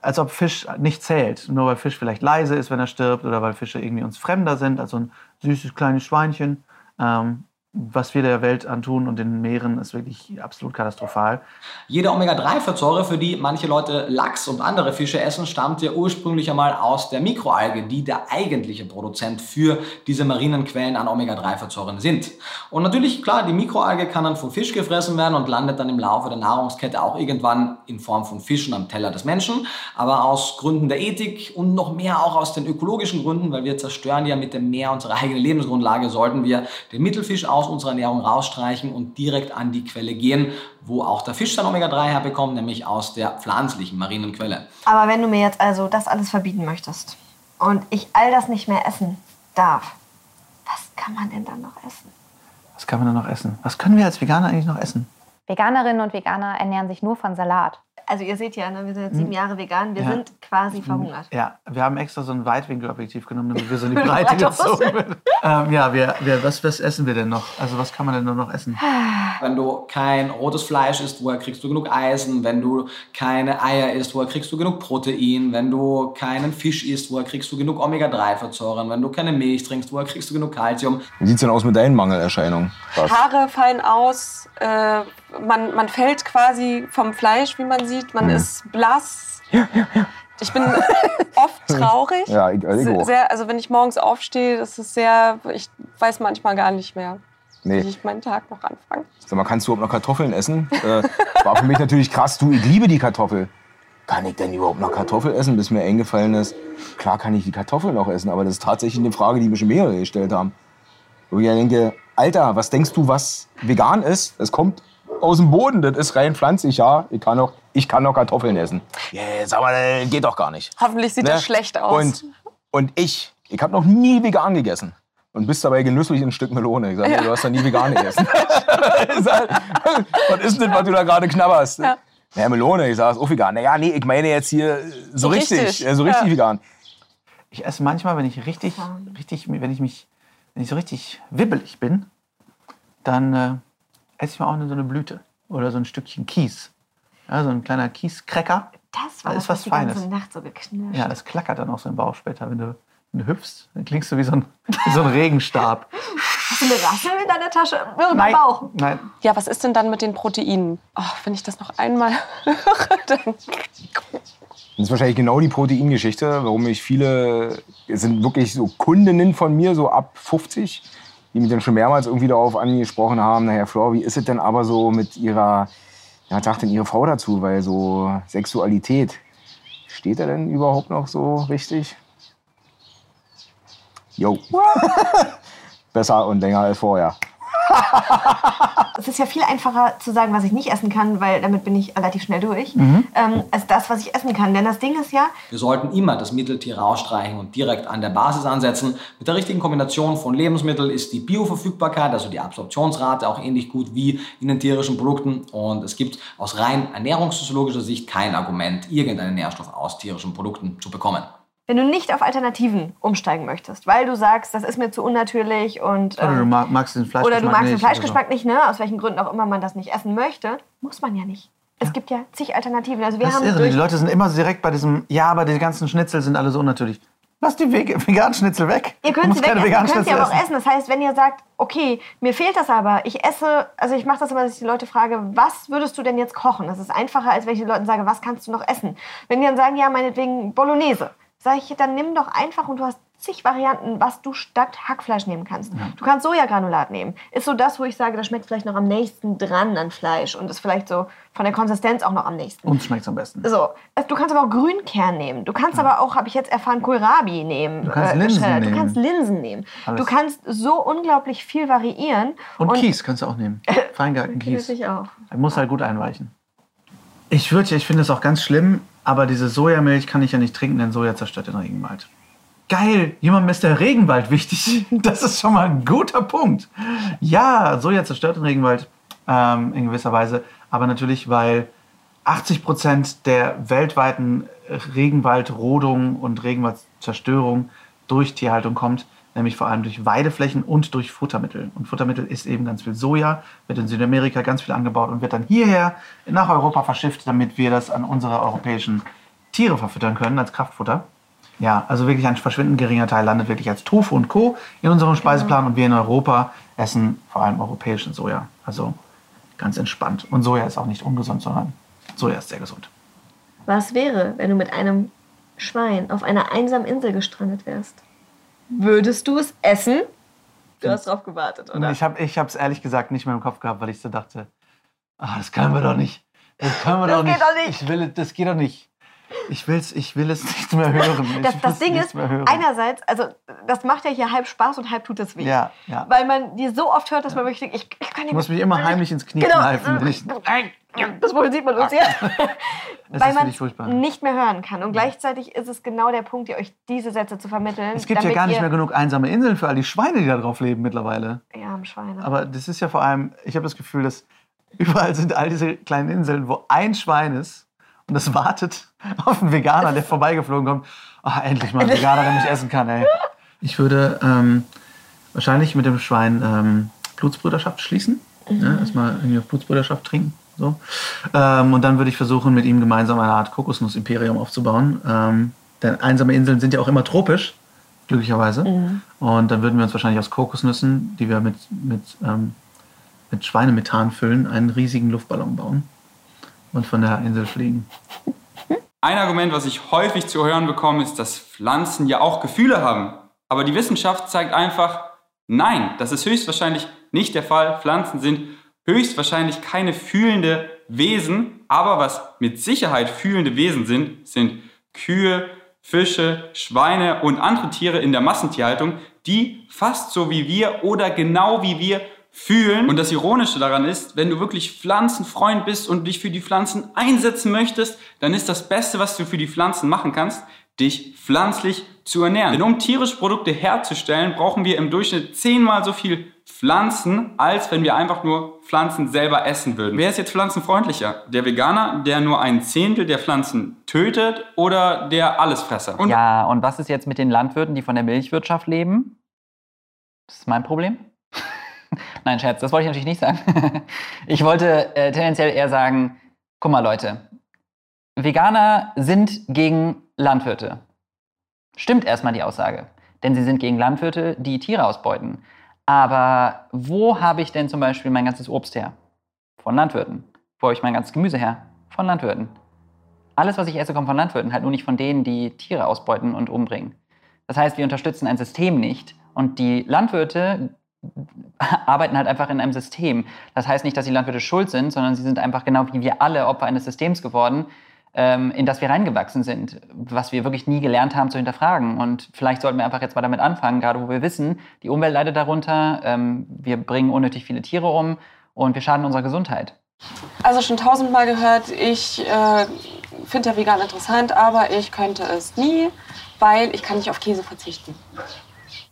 als ob Fisch nicht zählt, nur weil Fisch vielleicht leise ist, wenn er stirbt oder weil Fische irgendwie uns fremder sind, als so ein süßes kleines Schweinchen. Ähm, was wir der Welt antun und den Meeren ist wirklich absolut katastrophal. Jede Omega-3-Fettsäure, für die manche Leute Lachs und andere Fische essen, stammt ja ursprünglich einmal aus der Mikroalge, die der eigentliche Produzent für diese marinen Quellen an Omega-3-Fettsäuren sind. Und natürlich, klar, die Mikroalge kann dann vom Fisch gefressen werden und landet dann im Laufe der Nahrungskette auch irgendwann in Form von Fischen am Teller des Menschen. Aber aus Gründen der Ethik und noch mehr auch aus den ökologischen Gründen, weil wir zerstören ja mit dem Meer unsere eigene Lebensgrundlage, sollten wir den Mittelfisch aus unserer Ernährung rausstreichen und direkt an die Quelle gehen, wo auch der Fisch sein Omega-3 herbekommt, nämlich aus der pflanzlichen marinen Quelle. Aber wenn du mir jetzt also das alles verbieten möchtest und ich all das nicht mehr essen darf, was kann man denn dann noch essen? Was kann man da noch essen? Was können wir als Veganer eigentlich noch essen? Veganerinnen und Veganer ernähren sich nur von Salat. Also ihr seht ja, ne, wir sind jetzt sieben Jahre vegan, wir Ja. sind quasi verhungert. Ja, wir haben extra so ein Weitwinkelobjektiv genommen, damit wir so in die (laughs) Breite gezogen werden. ähm, ja, wir, wir, was, was essen wir denn noch? Also was kann man denn nur noch essen? (sighs) Wenn du kein rotes Fleisch isst, woher kriegst du genug Eisen? Wenn du keine Eier isst, woher kriegst du genug Protein? Wenn du keinen Fisch isst, woher kriegst du genug Omega-3-Fettsäuren? Wenn du keine Milch trinkst, woher kriegst du genug Kalzium? Wie sieht's denn aus mit deinen Mangelerscheinungen? Was? Haare fallen aus, äh, man, man fällt quasi vom Fleisch, wie man sieht, man Mhm. ist blass. Ich bin (laughs) oft traurig. Ja, ich, ich. Sehr, also wenn ich morgens aufstehe, das ist sehr, ich weiß manchmal gar nicht mehr, Nee. wie ich meinen Tag noch anfange. Sag mal, kannst du überhaupt noch Kartoffeln essen? Äh, war für mich natürlich krass. Du, ich liebe die Kartoffel. kann ich denn überhaupt noch Kartoffel essen, bis mir eingefallen ist, klar kann ich die Kartoffel noch essen, aber das ist tatsächlich eine Frage, die mir schon mehrere gestellt haben. Wo ich ja denke, Alter, was denkst du, was vegan ist? Es kommt aus dem Boden, das ist rein pflanzlich, ja. Ich kann noch, ich kann noch Kartoffeln essen. Yes, aber das geht doch gar nicht. Hoffentlich sieht das schlecht aus. Und, und ich, ich habe noch nie vegan gegessen. Und bist dabei genüsslich ein Stück Melone. Ich sage, Ja. du hast doch nie vegan (laughs) gegessen. Sag, was ist denn, was du da gerade knabberst? Ja. Ja, Melone, ich sage, ist auch vegan. Naja, nee, ich meine jetzt hier so So richtig, richtig, äh, so richtig ja. vegan. Ich esse manchmal, wenn ich richtig, richtig, wenn ich mich, wenn ich so richtig wibbelig bin, dann äh, esse ich mal auch so eine Blüte oder so ein Stückchen Kies. Ja, so ein kleiner Kieskräcker. Das war Da das, ist was was die Feines. ganze Nacht so geknirscht. Ja, das klackert dann auch so im Bauch später, wenn du, du hüpfst. Dann klingst du wie so ein, wie so ein Regenstab. Hast du eine Rassel in deiner Tasche? Im Nein. Bauch? Nein. Ja, was ist denn dann mit den Proteinen? Oh, wenn ich das noch einmal höre, (laughs) dann. Das ist wahrscheinlich genau die Proteingeschichte, warum ich viele, es sind wirklich so Kundinnen von mir, so ab 50, die mich dann schon mehrmals irgendwie darauf angesprochen haben, naja, Flor, wie ist es denn aber so mit ihrer, ja, was sagt denn ihre Frau dazu, weil so Sexualität, steht er denn überhaupt noch so richtig? Jo. (laughs) Besser und länger als vorher. Es ist ja viel einfacher zu sagen, was ich nicht essen kann, weil damit bin ich relativ schnell durch, Mhm. ähm, als das, was ich essen kann. Denn das Ding ist ja, Wir sollten immer das Mitteltier rausstreichen und direkt an der Basis ansetzen. Mit der richtigen Kombination von Lebensmitteln ist die Bioverfügbarkeit, also die Absorptionsrate, auch ähnlich gut wie in den tierischen Produkten. Und es gibt aus rein ernährungsphysiologischer Sicht kein Argument, irgendeinen Nährstoff aus tierischen Produkten zu bekommen. Wenn du nicht auf Alternativen umsteigen möchtest, weil du sagst, das ist mir zu unnatürlich und Oder du ähm, mag, magst den Fleischgeschmack oder du magst den nicht Fleischgeschmack nicht, ne? aus welchen Gründen auch immer man das nicht essen möchte, muss man ja nicht. Es gibt ja zig Alternativen. Also wir Das ist haben irre. durch Die Leute sind immer direkt bei diesem, ja, aber die ganzen Schnitzel sind alle so unnatürlich. Lass die Veg- (laughs) veganen Schnitzel weg. Ihr könnt sie keine wegessen, ihr veganen könnt sie aber auch essen. Das heißt, wenn ihr sagt, okay, mir fehlt das aber, ich esse, also ich mache das immer, dass ich die Leute frage, was würdest du denn jetzt kochen? Das ist einfacher, als wenn ich den Leuten sage, was kannst du noch essen? Wenn die dann sagen, ja, meinetwegen Bolognese, sage ich, dann nimm doch einfach und du hast zig Varianten, was du statt Hackfleisch nehmen kannst. Du kannst Sojagranulat nehmen. Ist so das, wo ich sage, das schmeckt vielleicht noch am nächsten dran an Fleisch und ist vielleicht so von der Konsistenz auch noch am nächsten. Uns schmeckt am besten. So, also du kannst aber auch Grünkern nehmen. Du kannst aber auch, habe ich jetzt erfahren, Kohlrabi nehmen. Du kannst Linsen geschreddert. nehmen. Du kannst Linsen nehmen. Alles. Du kannst so unglaublich viel variieren. Und, Kies kannst du auch nehmen. (laughs) Feingarten Kies. Natürlich auch. Er muss halt gut einweichen. Ich würde ja, ich finde es auch ganz schlimm, aber diese Sojamilch kann ich ja nicht trinken, denn Soja zerstört den Regenwald. Geil, jemandem ist der Regenwald wichtig. (laughs) Das ist schon mal ein guter Punkt. Ja, Soja zerstört den Regenwald ähm, in gewisser Weise, aber natürlich, weil 80 Prozent der weltweiten Regenwaldrodung und Regenwaldzerstörung durch Tierhaltung kommt, nämlich vor allem durch Weideflächen und durch Futtermittel. Und Futtermittel ist eben ganz viel Soja, wird in Südamerika ganz viel angebaut und wird dann hierher nach Europa verschifft, damit wir das an unsere europäischen Tiere verfüttern können als Kraftfutter. Ja, also wirklich ein verschwindend geringer Teil landet wirklich als Tofu und Co. in unserem Speiseplan und wir in Europa essen vor allem europäischen Soja. Also ganz entspannt. Und Soja ist auch nicht ungesund, sondern Soja ist sehr gesund. Was wäre, wenn du mit einem Schwein auf einer einsamen Insel gestrandet wärst? Würdest du es essen? Du hast drauf gewartet, oder? ich habe es ehrlich gesagt nicht mehr im Kopf gehabt, weil ich so dachte, ah, das können wir doch nicht. Das können wir Das doch geht nicht. doch nicht. Ich will, das geht doch nicht. Ich, will's, ich will es nicht mehr hören. Ich Das, das Ding ist, einerseits, also das macht ja hier halb Spaß und halb tut es weh. Ja, ja. Weil man die so oft hört, dass man möchte, ich, ich kann nicht Ich muss mich immer heimlich ins Knie Genau. kneifen. Wenn ich, (laughs) Das wohl sieht man uns ja. (laughs) Das (laughs) Weil man nicht mehr hören kann. Und gleichzeitig ist es genau der Punkt, ihr euch diese Sätze zu vermitteln. es gibt ja gar nicht mehr genug einsame Inseln für all die Schweine, die da drauf leben mittlerweile. Ja, Schweine. Aber das ist ja vor allem, ich habe das Gefühl, dass überall sind all diese kleinen Inseln, wo ein Schwein ist und das wartet auf einen Veganer, der vorbeigeflogen kommt. Ach, endlich mal ein Veganer, der mich essen kann, ey. Ich würde ähm, wahrscheinlich mit dem Schwein ähm, Blutsbrüderschaft schließen. Mhm. Ja, erstmal irgendwie auf Blutsbrüderschaft trinken. So. Ähm, und dann würde ich versuchen, mit ihm gemeinsam eine Art Kokosnuss-Imperium aufzubauen. Ähm, denn einsame Inseln sind ja auch immer tropisch, glücklicherweise. Mhm. Und dann würden wir uns wahrscheinlich aus Kokosnüssen, die wir mit, mit, ähm, mit Schweinemethan füllen, einen riesigen Luftballon bauen und von der Insel fliegen. Ein Argument, was ich häufig zu hören bekomme, ist, dass Pflanzen ja auch Gefühle haben. Aber die Wissenschaft zeigt einfach, nein, das ist höchstwahrscheinlich nicht der Fall. Pflanzen sind höchstwahrscheinlich keine fühlende Wesen. Aber was mit Sicherheit fühlende Wesen sind, sind Kühe, Fische, Schweine und andere Tiere in der Massentierhaltung, die fast so wie wir oder genau wie wir fühlen. Und das Ironische daran ist, wenn du wirklich Pflanzenfreund bist und dich für die Pflanzen einsetzen möchtest, dann ist das Beste, was du für die Pflanzen machen kannst, dich pflanzlich zu ernähren. Denn um tierische Produkte herzustellen, brauchen wir im Durchschnitt zehnmal so viel Pflanzen, als wenn wir einfach nur Pflanzen selber essen würden. Wer ist jetzt pflanzenfreundlicher? Der Veganer, der nur ein Zehntel der Pflanzen tötet oder der Allesfresser? Und ja, und was ist jetzt mit den Landwirten, die von der Milchwirtschaft leben? Das ist mein Problem. (laughs) Nein, Scherz, das wollte ich natürlich nicht sagen. (laughs) ich wollte äh, tendenziell eher sagen, guck mal Leute, Veganer sind gegen Landwirte. Stimmt erstmal die Aussage. Denn sie sind gegen Landwirte, die Tiere ausbeuten. Aber wo habe ich denn zum Beispiel mein ganzes Obst her? Von Landwirten. Wo habe ich mein ganzes Gemüse her? Von Landwirten. Alles, was ich esse, kommt von Landwirten, halt nur nicht von denen, die Tiere ausbeuten und umbringen. Das heißt, wir unterstützen ein System nicht. Und die Landwirte (laughs) arbeiten halt einfach in einem System. Das heißt nicht, dass die Landwirte schuld sind, sondern sie sind einfach genau wie wir alle Opfer eines Systems geworden, in das wir reingewachsen sind, was wir wirklich nie gelernt haben zu hinterfragen. Und vielleicht sollten wir einfach jetzt mal damit anfangen, gerade wo wir wissen, die Umwelt leidet darunter, ähm, wir bringen unnötig viele Tiere um und wir schaden unserer Gesundheit. Also schon tausendmal gehört, ich äh, finde ja vegan interessant, aber ich könnte es nie, weil ich kann nicht auf Käse verzichten.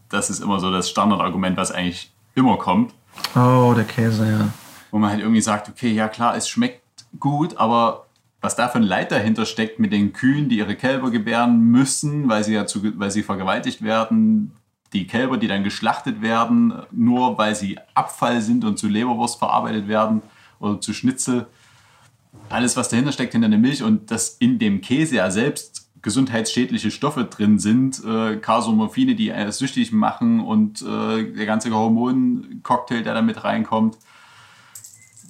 Das ist immer so das Standardargument, was eigentlich immer kommt. Oh, der Käse, ja. Wo man halt irgendwie sagt, okay, ja klar, es schmeckt gut, aber was da für ein Leid dahinter steckt mit den Kühen, die ihre Kälber gebären müssen, weil sie ja zu, weil sie vergewaltigt werden, die Kälber, die dann geschlachtet werden, nur weil sie Abfall sind und zu Leberwurst verarbeitet werden oder zu Schnitzel. Alles, was dahinter steckt hinter der Milch und dass in dem Käse ja selbst gesundheitsschädliche Stoffe drin sind, äh, Kasomorphine, die einen süchtig machen und äh, der ganze Hormoncocktail, der da mit reinkommt.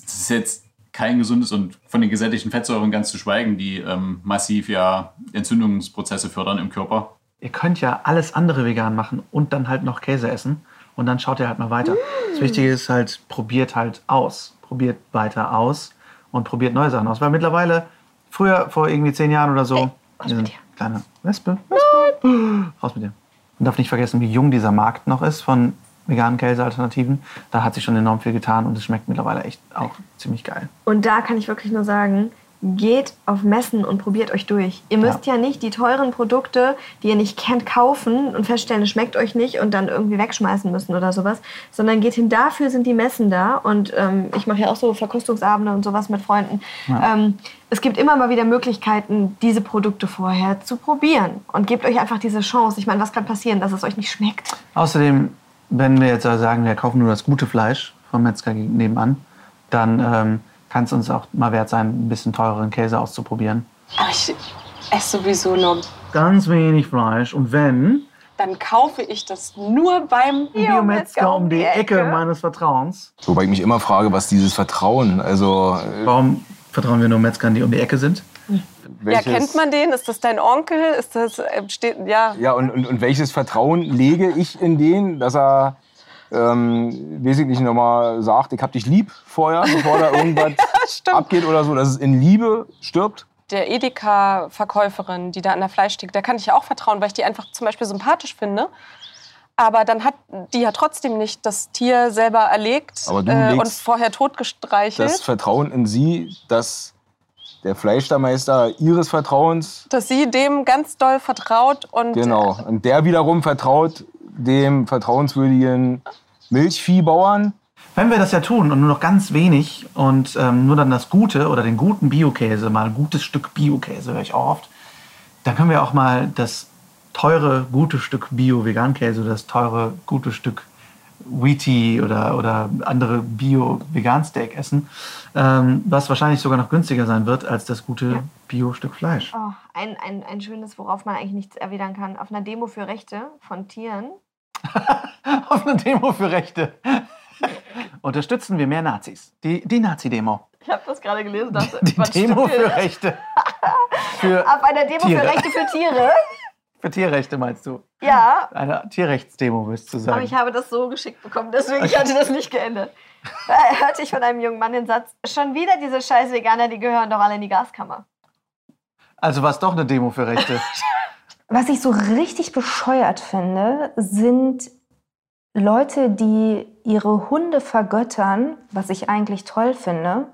Das ist jetzt kein gesundes und von den gesättigten Fettsäuren ganz zu schweigen, die ähm, massiv ja Entzündungsprozesse fördern im Körper. Ihr könnt ja alles andere vegan machen und dann halt noch Käse essen und dann schaut ihr halt mal weiter. Das Wichtige ist halt, probiert halt aus. Probiert weiter aus und probiert neue Sachen aus. Weil mittlerweile, früher, vor irgendwie zehn Jahren oder so, mit dir. kleine Wespe, Wespe. raus mit dir. Man darf nicht vergessen, wie jung dieser Markt noch ist von veganen Käsealternativen. Da hat sich schon enorm viel getan und es schmeckt mittlerweile echt auch ziemlich geil. Und da kann ich wirklich nur sagen, geht auf Messen und probiert euch durch. Ihr müsst ja. nicht die teuren Produkte, die ihr nicht kennt, kaufen und feststellen, es schmeckt euch nicht und dann irgendwie wegschmeißen müssen oder sowas, sondern geht hin, dafür sind die Messen da. Und ähm, ich mache ja auch so Verkostungsabende und sowas mit Freunden. Ja. Ähm, es gibt immer mal wieder Möglichkeiten, diese Produkte vorher zu probieren. Und gebt euch einfach diese Chance. Ich meine, was kann passieren, dass es euch nicht schmeckt? Außerdem, wenn wir jetzt sagen, wir kaufen nur das gute Fleisch vom Metzger nebenan, dann ähm, kann es uns auch mal wert sein, ein bisschen teureren Käse auszuprobieren. Aber ich esse sowieso nur. Ganz wenig Fleisch und wenn, Dann kaufe ich das nur beim Biometzger um die Ecke meines Vertrauens. Wobei ich mich immer frage, was dieses Vertrauen, also... Warum vertrauen wir nur Metzgern, die um die Ecke sind? Ja, kennt man den? Ist das dein Onkel? Ist das, äh, steht, ja. Ja, und, und, und welches Vertrauen lege ich in den, dass er ähm, wesentlich nochmal sagt, ich hab dich lieb vorher, bevor da irgendwas (laughs) abgeht oder so, dass es in Liebe stirbt? Der Edeka-Verkäuferin, die da an der Fleischtheke, der kann ich ja auch vertrauen, weil ich die einfach zum Beispiel sympathisch finde. Aber dann hat die ja trotzdem nicht das Tier selber erlegt äh, und vorher totgestreichelt. Das Vertrauen in sie, dass der Fleischstermeister ihres Vertrauens, dass sie dem ganz doll vertraut und genau, und der wiederum vertraut dem vertrauenswürdigen Milchviehbauern. Wenn wir das ja tun und nur noch ganz wenig und ähm, nur dann das Gute oder den guten Biokäse, mal ein gutes Stück Biokäse, höre ich auch oft, dann können wir auch mal das teure, gute Stück Bio-Vegankäse, das teure, gute Stück Wheaty oder, oder andere Bio-Vegan-Steak essen, ähm, was wahrscheinlich sogar noch günstiger sein wird als das gute Bio-Stück Fleisch. Oh, ein, ein, ein schönes, worauf man eigentlich nichts erwidern kann. Auf einer Demo für Rechte von Tieren. (laughs) Auf einer Demo für Rechte. (laughs) Unterstützen wir mehr Nazis. Die, die Nazi-Demo. Ich habe das gerade gelesen. Dachte, Die Demo für? Rechte. (laughs) Für Auf einer Demo Tiere. für Rechte für Tiere. Für Tierrechte meinst du? Ja, (laughs) Eine Tierrechtsdemo müsste zu sein. aber ich habe das so geschickt bekommen, deswegen ich hatte das nicht geändert. Da hörte ich von einem jungen Mann den Satz, schon wieder diese scheiß Veganer, die gehören doch alle in die Gaskammer. Also war es doch eine Demo für Rechte. (laughs) Was ich so richtig bescheuert finde, sind Leute, die ihre Hunde vergöttern, was ich eigentlich toll finde,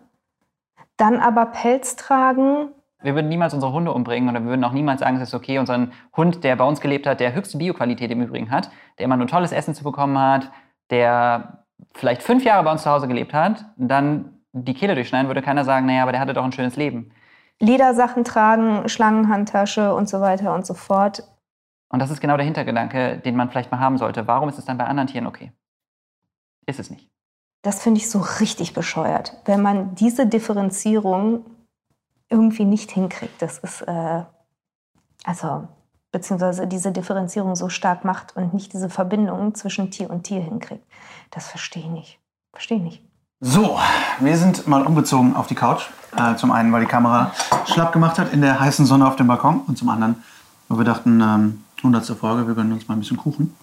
dann aber Pelz tragen. Wir würden niemals unsere Hunde umbringen oder wir würden auch niemals sagen, es ist okay, unseren Hund, der bei uns gelebt hat, der höchste Bioqualität im Übrigen hat, der immer nur tolles Essen zu bekommen hat, der vielleicht fünf Jahre bei uns zu Hause gelebt hat, dann die Kehle durchschneiden, würde keiner sagen, naja, aber der hatte doch ein schönes Leben. Ledersachen tragen, Schlangenhandtasche und so weiter und so fort. Und das ist genau der Hintergedanke, den man vielleicht mal haben sollte. Warum ist es dann bei anderen Tieren okay? Ist es nicht. Das finde ich so richtig bescheuert, wenn man diese Differenzierung irgendwie nicht hinkriegt. Das ist, äh, also, beziehungsweise diese Differenzierung so stark macht und nicht diese Verbindung zwischen Tier und Tier hinkriegt. Das verstehe ich nicht. Verstehe ich nicht. So, wir sind mal umgezogen auf die Couch. Äh, zum einen, weil die Kamera schlapp gemacht hat in der heißen Sonne auf dem Balkon. Und zum anderen, weil wir dachten, ähm, 100. Folge, wir gönnen uns mal ein bisschen Kuchen.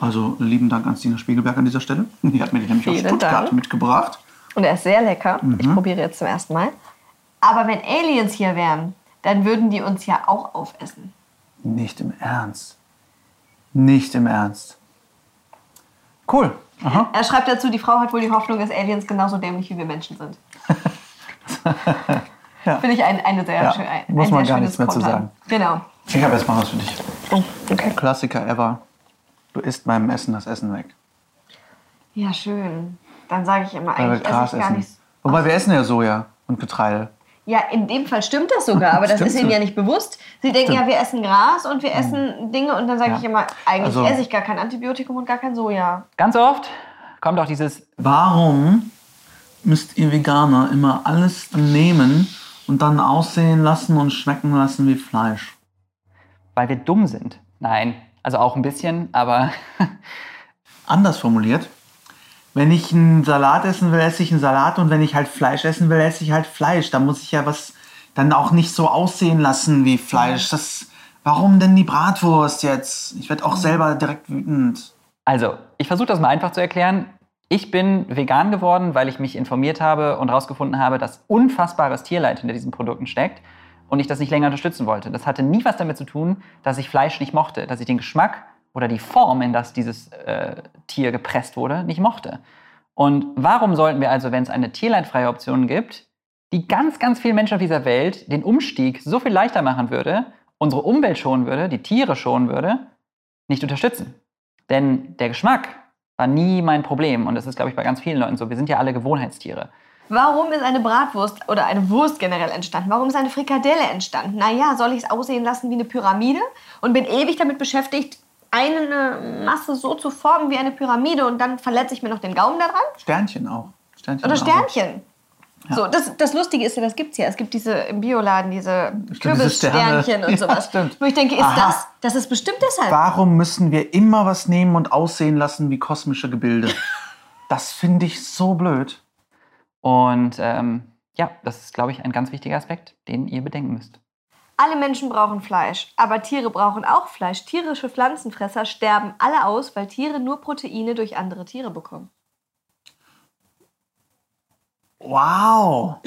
Also lieben Dank an Stina Spiegelberg an dieser Stelle. Die hat mir die nämlich aus Stuttgart Dank. mitgebracht. Und er ist sehr lecker. Ich Mhm. probiere jetzt zum ersten Mal. Aber wenn Aliens hier wären, dann würden die uns ja auch aufessen. Nicht im Ernst. Nicht im Ernst. Cool. Aha. Er schreibt dazu, die Frau hat wohl die Hoffnung, dass Aliens genauso dämlich wie wir Menschen sind. (laughs) Ja. Finde ich ein, eine sehr Ja, schön, ein, muss ein man gar nichts mehr zu Konter. sagen. Genau. Ich habe jetzt mal was für dich. Oh, okay. Klassiker ever. Du isst beim Essen das Essen weg. Ja, schön. Dann sage ich immer, Weil eigentlich esse ich gar essen. nicht. Wobei wir essen ja Soja und Getreide. Ja, in dem Fall stimmt das sogar, aber das Stimmt ist ihnen so. ja nicht bewusst. Sie denken Stimmt. ja, wir essen Gras und wir essen Dinge und dann sage Ja. ich immer, eigentlich Also- esse ich gar kein Antibiotikum und gar kein Soja. Ganz oft kommt auch dieses, Warum müsst ihr Veganer immer alles nehmen und dann aussehen lassen und schmecken lassen wie Fleisch? weil wir dumm sind. Nein, also auch ein bisschen, aber Anders formuliert, wenn ich einen Salat essen will, esse ich einen Salat und wenn ich halt Fleisch essen will, esse ich halt Fleisch. Da muss ich ja was dann auch nicht so aussehen lassen wie Fleisch. Das, warum denn die Bratwurst jetzt? Ich werde auch selber direkt wütend. Also, ich versuche das mal einfach zu erklären. Ich bin vegan geworden, weil ich mich informiert habe und herausgefunden habe, dass unfassbares Tierleid hinter diesen Produkten steckt und ich das nicht länger unterstützen wollte. Das hatte nie was damit zu tun, dass ich Fleisch nicht mochte, dass ich den Geschmack oder die Form, in das dieses äh, Tier gepresst wurde, nicht mochte. Und warum sollten wir also, wenn es eine tierleidfreie Option gibt, die ganz, ganz vielen Menschen auf dieser Welt den Umstieg so viel leichter machen würde, unsere Umwelt schonen würde, die Tiere schonen würde, nicht unterstützen? Denn der Geschmack war nie mein Problem. Und das ist, glaube ich, bei ganz vielen Leuten so. Wir sind ja alle Gewohnheitstiere. Warum ist eine Bratwurst oder eine Wurst generell entstanden? Warum ist eine Frikadelle entstanden? Naja, soll ich es aussehen lassen wie eine Pyramide und bin ewig damit beschäftigt, eine Masse so zu formen wie eine Pyramide und dann verletze ich mir noch den Gaumen daran? Sternchen auch. Sternchen Oder. Sternchen. Ja. So, das, das Lustige ist ja, das gibt's ja. Es gibt diese im Bioladen, diese. Kürbissternchen und Ja, sowas. stimmt. Wo ich denke, ist Aha. das, das ist bestimmt deshalb. Warum müssen wir immer was nehmen und aussehen lassen wie kosmische Gebilde? (laughs) Das finde ich so blöd. Und ähm, ja, das ist, glaube ich, ein ganz wichtiger Aspekt, den ihr bedenken müsst. Alle Menschen brauchen Fleisch, aber Tiere brauchen auch Fleisch. Tierische Pflanzenfresser sterben alle aus, weil Tiere nur Proteine durch andere Tiere bekommen. Wow.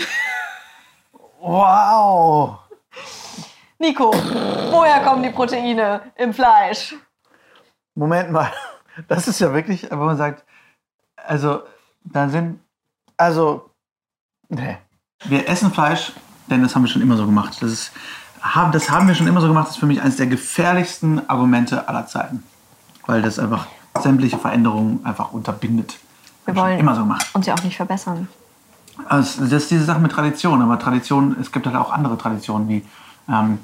Wow. Nico, woher kommen die Proteine im Fleisch? Moment mal. Das ist ja wirklich, wenn man sagt, also, da sind, also, nee. Wir essen Fleisch, denn das haben wir schon immer so gemacht. Das, ist, haben- das haben wir schon immer so gemacht. Das ist für mich eines der gefährlichsten Argumente aller Zeiten. Weil das einfach sämtliche Veränderungen einfach unterbindet. Wir wollen immer so gemacht. uns ja auch nicht verbessern. Also, das ist diese Sache mit Tradition, aber Tradition, es gibt halt auch andere Traditionen, wie ähm,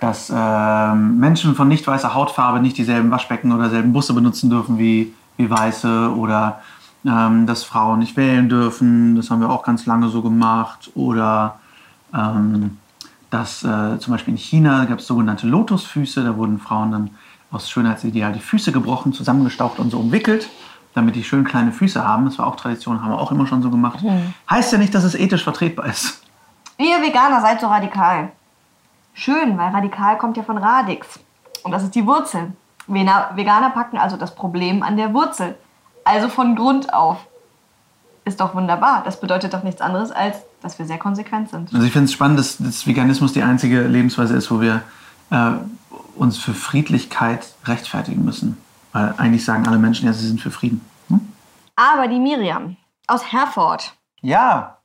dass ähm, Menschen von nicht weißer Hautfarbe nicht dieselben Waschbecken oder selben Busse benutzen dürfen wie, wie Weiße oder ähm, dass Frauen nicht wählen dürfen, das haben wir auch ganz lange so gemacht oder ähm, dass äh, zum Beispiel in China gab es sogenannte Lotusfüße, da wurden Frauen dann aus Schönheitsideal die Füße gebrochen, zusammengestaucht und so umwickelt, damit die schön kleine Füße haben. Das war auch Tradition, haben wir auch immer schon so gemacht. Heißt ja nicht, dass es ethisch vertretbar ist. Ihr Veganer seid so radikal. Schön, weil radikal kommt ja von Radix. Und das ist die Wurzel. Veganer packen also das Problem an der Wurzel. Also von Grund auf. Ist doch wunderbar. Das bedeutet doch nichts anderes, als dass wir sehr konsequent sind. Also ich finde es spannend, dass, dass Veganismus die einzige Lebensweise ist, wo wir äh, uns für Friedlichkeit rechtfertigen müssen. Weil eigentlich sagen alle Menschen, ja, sie sind für Frieden. Aber die Miriam aus Herford Ja,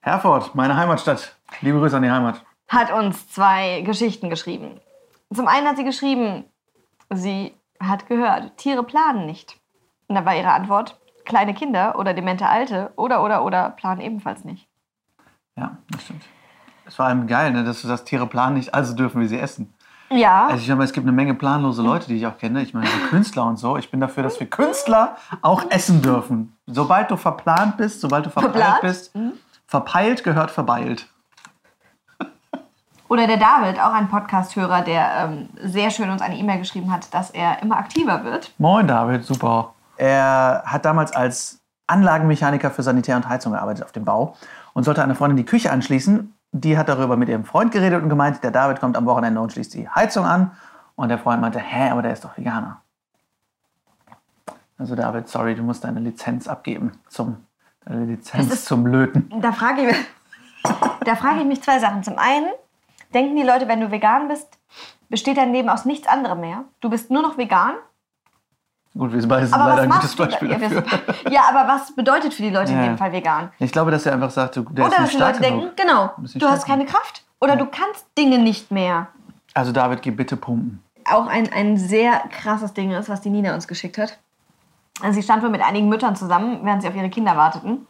Herford, meine Heimatstadt. Liebe Grüße an die Heimat. hat uns zwei Geschichten geschrieben. Zum einen hat sie geschrieben, sie hat gehört, Tiere planen nicht. Und da war ihre Antwort, kleine Kinder oder demente Alte oder oder oder planen ebenfalls nicht. Ja, das stimmt. Es war allem geil, ne, dass du sagst, Tiere planen nicht, also dürfen wir sie essen. Ja. Also ich meine, es gibt eine Menge planlose Leute, die ich auch kenne. Ich meine, so Künstler und so. Ich bin dafür, dass wir Künstler auch essen dürfen. Sobald du verplant bist, sobald du verpeilt Verplant? bist, verpeilt gehört verbeilt. Oder der David, auch ein Podcast-Hörer, der ähm, sehr schön uns eine E-Mail geschrieben hat, dass er immer aktiver wird. Moin David, super. Er hat damals als Anlagenmechaniker für Sanitär und Heizung gearbeitet auf dem Bau und sollte eine Freundin die Küche anschließen. Die hat darüber mit ihrem Freund geredet und gemeint, der David kommt am Wochenende und schließt die Heizung an. Und der Freund meinte, hä, aber der ist doch Veganer. Also David, sorry, du musst deine Lizenz abgeben zum deine Lizenz zum Löten. Da frage ich, mich- da frage ich mich zwei Sachen. Zum einen, denken die Leute, wenn du vegan bist, besteht dein Leben aus nichts anderem mehr? Du bist nur noch vegan? Gut, wir sind beide sind Aber leider ein gutes? Beispiel Ja, dafür. (laughs) Ja, aber was bedeutet für die Leute in Ja. dem Fall vegan? Ich glaube, dass er einfach sagt, du, der Oder ist dass die Leute stark denken, genug. genau, Du hast keine Kraft. Oder du kannst Dinge nicht mehr. Also David, geh bitte pumpen. Auch ein, ein sehr krasses Ding ist, was die Nina uns geschickt hat. Also sie stand wohl mit einigen Müttern zusammen, während sie auf ihre Kinder warteten.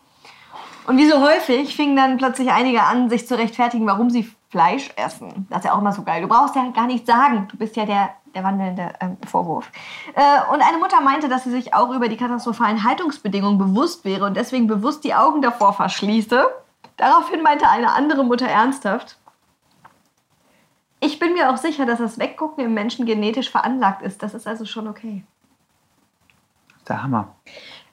Und wie so häufig fingen dann plötzlich einige an, sich zu rechtfertigen, warum sie Fleisch essen. Das ist ja auch immer so geil. Du brauchst ja gar nichts sagen. Du bist ja der, der wandelnde ähm, Vorwurf. Äh, und eine Mutter meinte, dass sie sich auch über die katastrophalen Haltungsbedingungen bewusst wäre und deswegen bewusst die Augen davor verschließe. Daraufhin meinte eine andere Mutter ernsthaft, ich bin mir auch sicher, dass das Weggucken im Menschen genetisch veranlagt ist. Das ist also schon okay. Der Hammer.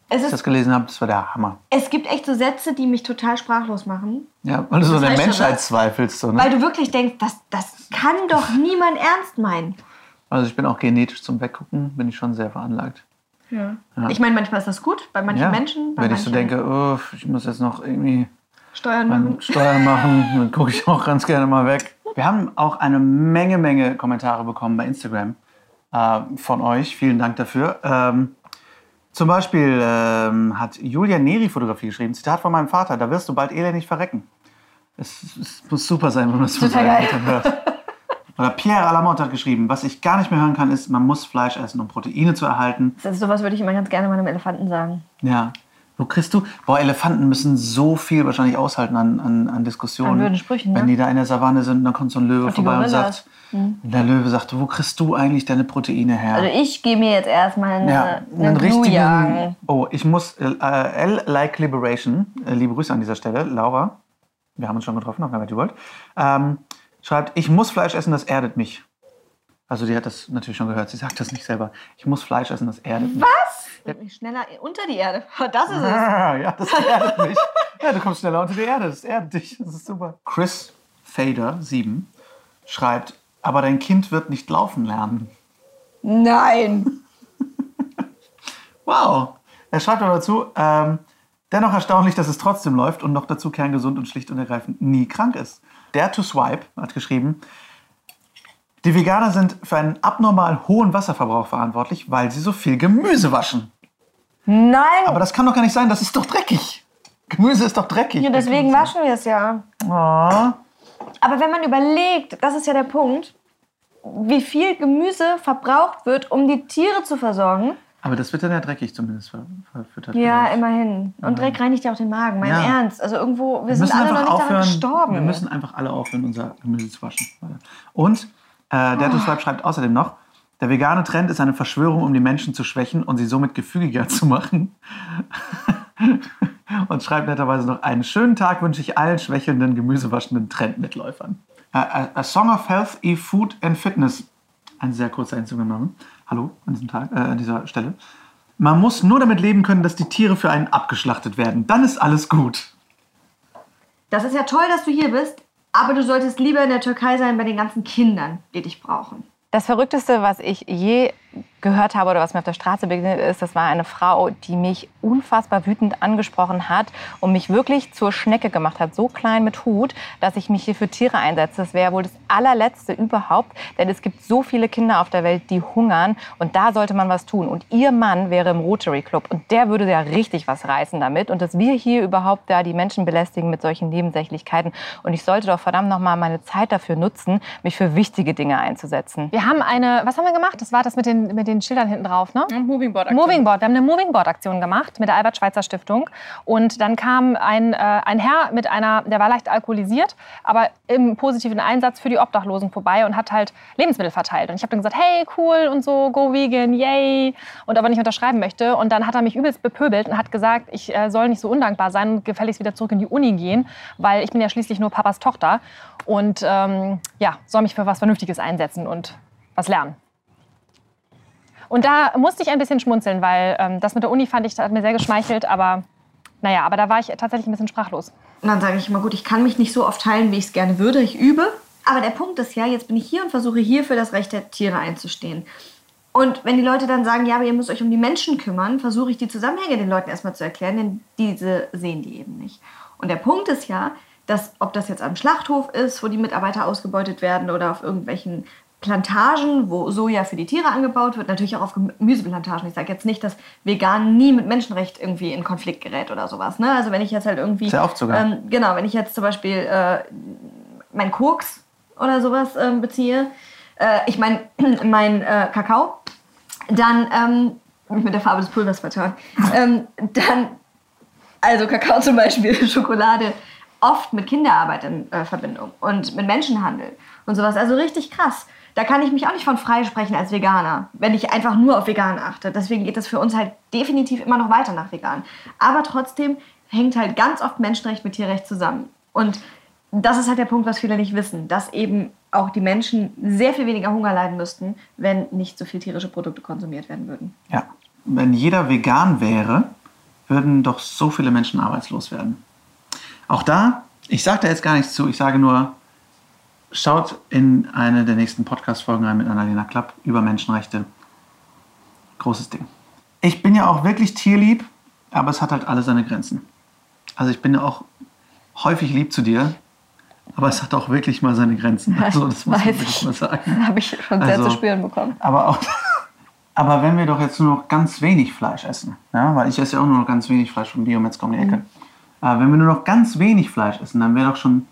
Es Als ich ist- das gelesen habe, das war der Hammer. Es gibt echt so Sätze, die mich total sprachlos machen. Ja, weil du so an der Menschheit zweifelst. So, ne? Weil du wirklich denkst, das, das kann doch (laughs) niemand ernst meinen. Also ich bin auch genetisch zum Weggucken, bin ich schon sehr veranlagt. Ja. Ja. Ich meine, manchmal ist das gut, bei manchen ja. Menschen. Bei Wenn ich so manchen denke, oh, ich muss jetzt noch irgendwie Steuern machen. Steuern machen, (laughs) dann gucke ich auch ganz gerne mal weg. Wir haben auch eine Menge, Menge Kommentare bekommen bei Instagram äh, von euch. Vielen Dank dafür. Ähm, zum Beispiel ähm, hat Julia Neri Fotografie geschrieben, Zitat von meinem Vater, da wirst du bald elendig verrecken. Es, es muss super sein, wenn man das von seinen. Eltern hört. Oder Pierre Alamont hat geschrieben, was ich gar nicht mehr hören kann, ist, man muss Fleisch essen, um Proteine zu erhalten. Das ist sowas würde ich immer ganz gerne meinem Elefanten sagen. Ja. Wo kriegst du? Boah, Elefanten müssen so viel wahrscheinlich aushalten an, an, an Diskussionen. An Sprüchen, Wenn ne? die da in der Savanne sind, dann kommt so ein Löwe Und vorbei und sagt, Mhm. der Löwe sagt, wo kriegst du eigentlich deine Proteine her? Also ich gehe mir jetzt erstmal eine, ja, eine einen Gnu jagen. richtigen. Oh, ich muss äh, L like Liberation. Äh, liebe Grüße an dieser Stelle, Laura. Wir haben uns schon getroffen auf Happy World. Ähm, schreibt, ich muss Fleisch essen, das erdet mich. Also die hat das natürlich schon gehört. Sie sagt das nicht selber. Ich muss Fleisch essen, das erdet mich. Was? Mich schneller unter die Erde. (laughs) Das ist es. Ah, ja, das erdet mich. Ja, du kommst schneller unter die Erde. Das erdet dich. Das ist super. Chris Fader, 7, schreibt, aber dein Kind wird nicht laufen lernen. Nein. (laughs) Wow. Er schreibt aber dazu, ähm, dennoch erstaunlich, dass es trotzdem läuft und noch dazu kerngesund und schlicht und ergreifend nie krank ist. Der to Swipe hat geschrieben, die Veganer sind für einen abnormal hohen Wasserverbrauch verantwortlich, weil sie so viel Gemüse waschen. Nein. Aber das kann doch gar nicht sein, das ist doch dreckig. Gemüse ist doch dreckig. Ja, deswegen waschen wir es ja. Oh. Aber wenn man überlegt, das ist ja der Punkt, wie viel Gemüse verbraucht wird, um die Tiere zu versorgen. Aber das wird dann ja dreckig zumindest ver verfüttert. Ja, immerhin. Und Dreck reinigt ja auch den Magen. Mein Ja. Ernst. Also irgendwo, wir, Wir sind alle noch nicht daran aufhören. gestorben. Wir müssen einfach alle aufhören, unser Gemüse zu waschen. Und äh, der Oh. oh. schreibt außerdem noch, der vegane Trend ist eine Verschwörung, um die Menschen zu schwächen und sie somit gefügiger (laughs) zu machen. und schreibt netterweise noch, einen schönen Tag wünsche ich allen schwächelnden, gemüsewaschenden Trendmitläufern. A, a, a Song of Health, E-Food and Fitness. Ein sehr kurzer Instagram-Name. Hallo an, diesem Tag, äh, an dieser Stelle. Man muss nur damit leben können, dass die Tiere für einen abgeschlachtet werden. Dann ist alles gut. Das ist ja toll, dass du hier bist, aber du solltest lieber in der Türkei sein bei den ganzen Kindern, die dich brauchen. Das Verrückteste, was ich je gehört habe oder was mir auf der Straße begegnet ist, das war eine Frau, die mich unfassbar wütend angesprochen hat und mich wirklich zur Schnecke gemacht hat, so klein mit Hut, dass ich mich hier für Tiere einsetze. Das wäre wohl das allerletzte überhaupt, denn es gibt so viele Kinder auf der Welt, die hungern und da sollte man was tun. Und ihr Mann wäre im Rotary Club und der würde ja richtig was reißen damit und dass wir hier überhaupt da die Menschen belästigen mit solchen Nebensächlichkeiten und ich sollte doch verdammt noch meine Zeit dafür nutzen, mich für wichtige Dinge einzusetzen. Wir haben eine, was haben wir gemacht? Das war das mit den, mit den Schildern hinten drauf, ne? Moving Board Moving Board. Wir haben eine Moving Board Aktion gemacht mit der Albert Schweitzer Stiftung. Und dann kam ein, äh, ein Herr mit einer, der war leicht alkoholisiert, aber im positiven Einsatz für die Obdachlosen vorbei und hat halt Lebensmittel verteilt. Und ich habe dann gesagt, hey, cool und so, go vegan, yay. Und aber nicht unterschreiben möchte. Und dann hat er mich übelst bepöbelt und hat gesagt, ich äh, soll nicht so undankbar sein und gefälligst wieder zurück in die Uni gehen, weil ich bin ja schließlich nur Papas Tochter. Und ähm, ja, soll mich für was Vernünftiges einsetzen und was lernen. Und da musste ich ein bisschen schmunzeln, weil ähm, das mit der Uni fand ich, das hat mir sehr geschmeichelt, aber naja, aber da war ich tatsächlich ein bisschen sprachlos. Und dann sage ich immer, gut, ich kann mich nicht so oft teilen, wie ich es gerne würde. Ich übe. Aber der Punkt ist ja, jetzt bin ich hier und versuche hier für das Recht der Tiere einzustehen. Und wenn die Leute dann sagen, ja, aber ihr müsst euch um die Menschen kümmern, versuche ich die Zusammenhänge den Leuten erstmal zu erklären, denn diese sehen die eben nicht. Und der Punkt ist ja, dass ob das jetzt am Schlachthof ist, wo die Mitarbeiter ausgebeutet werden oder auf irgendwelchen Plantagen, wo Soja für die Tiere angebaut wird, natürlich auch auf Gemüseplantagen. Ich sage jetzt nicht, dass vegan nie mit Menschenrecht irgendwie in Konflikt gerät oder sowas. Ne? Also wenn ich jetzt halt irgendwie... Sehr oft sogar. Ähm, genau, wenn ich jetzt zum Beispiel äh, mein Koks oder sowas ähm, beziehe, äh, ich meine (clears throat) mein äh, Kakao, dann ähm, mit der Farbe des Pulvers vertan, ähm, dann also Kakao zum Beispiel, (laughs) Schokolade, oft mit Kinderarbeit in äh, Verbindung und mit Menschenhandel und sowas. Also richtig krass. Da kann ich mich auch nicht von freisprechen als Veganer, wenn ich einfach nur auf vegan achte. Deswegen geht das für uns halt definitiv immer noch weiter nach vegan. Aber trotzdem hängt halt ganz oft Menschenrecht mit Tierrecht zusammen. Und das ist halt der Punkt, was viele nicht wissen, dass eben auch die Menschen sehr viel weniger Hunger leiden müssten, wenn nicht so viel tierische Produkte konsumiert werden würden. Ja, wenn jeder vegan wäre, würden doch so viele Menschen arbeitslos werden. Auch da, ich sage da jetzt gar nichts zu, ich sage nur, schaut in eine der nächsten Podcast-Folgen rein mit Annalena Klapp über Menschenrechte. Großes Ding. Ich bin ja auch wirklich tierlieb, aber es hat halt alle seine Grenzen. Also ich bin ja auch häufig lieb zu dir, aber es hat auch wirklich mal seine Grenzen. Also das muss Weiß man ich. mal sagen. Habe ich schon sehr Also- zu spüren bekommen. Aber auch, (laughs) aber wenn wir doch jetzt nur noch ganz wenig Fleisch essen, ja, weil ich esse ja auch nur noch ganz wenig Fleisch vom Biometzger um die Ecke. Aber wenn wir nur noch ganz wenig Fleisch essen, dann wäre doch schon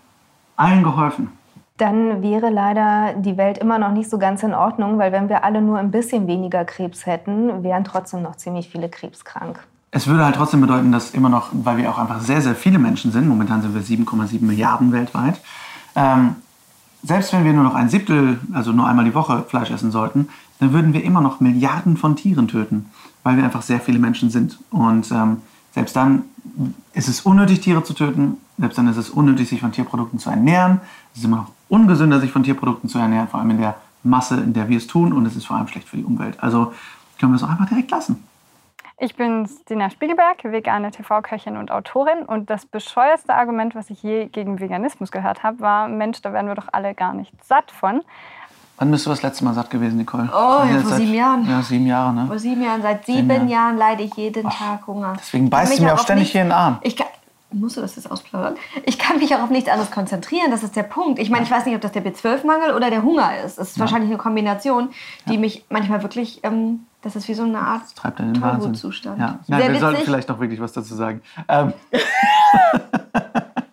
allen geholfen. Dann wäre leider die Welt immer noch nicht so ganz in Ordnung, weil wenn wir alle nur ein bisschen weniger Krebs hätten, wären trotzdem noch ziemlich viele krebskrank. Es würde halt trotzdem bedeuten, dass immer noch, weil wir auch einfach sehr, sehr viele Menschen sind, momentan sind wir 7,7 Milliarden weltweit, ähm, selbst wenn wir nur noch ein Siebtel, also nur einmal die Woche Fleisch essen sollten, dann würden wir immer noch Milliarden von Tieren töten, weil wir einfach sehr viele Menschen sind. Und ähm, selbst dann ist es unnötig, Tiere zu töten. Selbst dann ist es unnötig, sich von Tierprodukten zu ernähren. Es ist immer noch ungesünder, sich von Tierprodukten zu ernähren, vor allem in der Masse, in der wir es tun. Und es ist vor allem schlecht für die Umwelt. Also können wir es auch einfach direkt lassen. Ich bin Stina Spiegelberg, vegane TV-Köchin und Autorin. Und das bescheuerste Argument, was ich je gegen Veganismus gehört habe, war: Mensch, da werden wir doch alle gar nicht satt von. Wann bist du das letzte Mal satt gewesen, Nicole? Oh, ja, vor seit- sieben Jahren. Ja, sieben Jahre, ne? Vor sieben Jahren, seit Sieben sieben Jahren. Jahren leide ich jeden Tag Hunger. Deswegen beißt du mir auch ständig nichts- hier in den Arm. Ich kann, musst du das jetzt ausplaudern? Ich kann mich auch auf nichts anderes konzentrieren, das ist der Punkt. Ich meine, ich weiß nicht, ob das der B12-Mangel oder der Hunger ist. Es ist wahrscheinlich eine Kombination, die mich manchmal wirklich, ähm, das ist wie so eine Art Treibt einen in den Wahnsinn. Tollwutzustand. Ja. Sehr Nein, wir sollten witzig. vielleicht noch wirklich was dazu sagen. Ähm, (laughs) (laughs)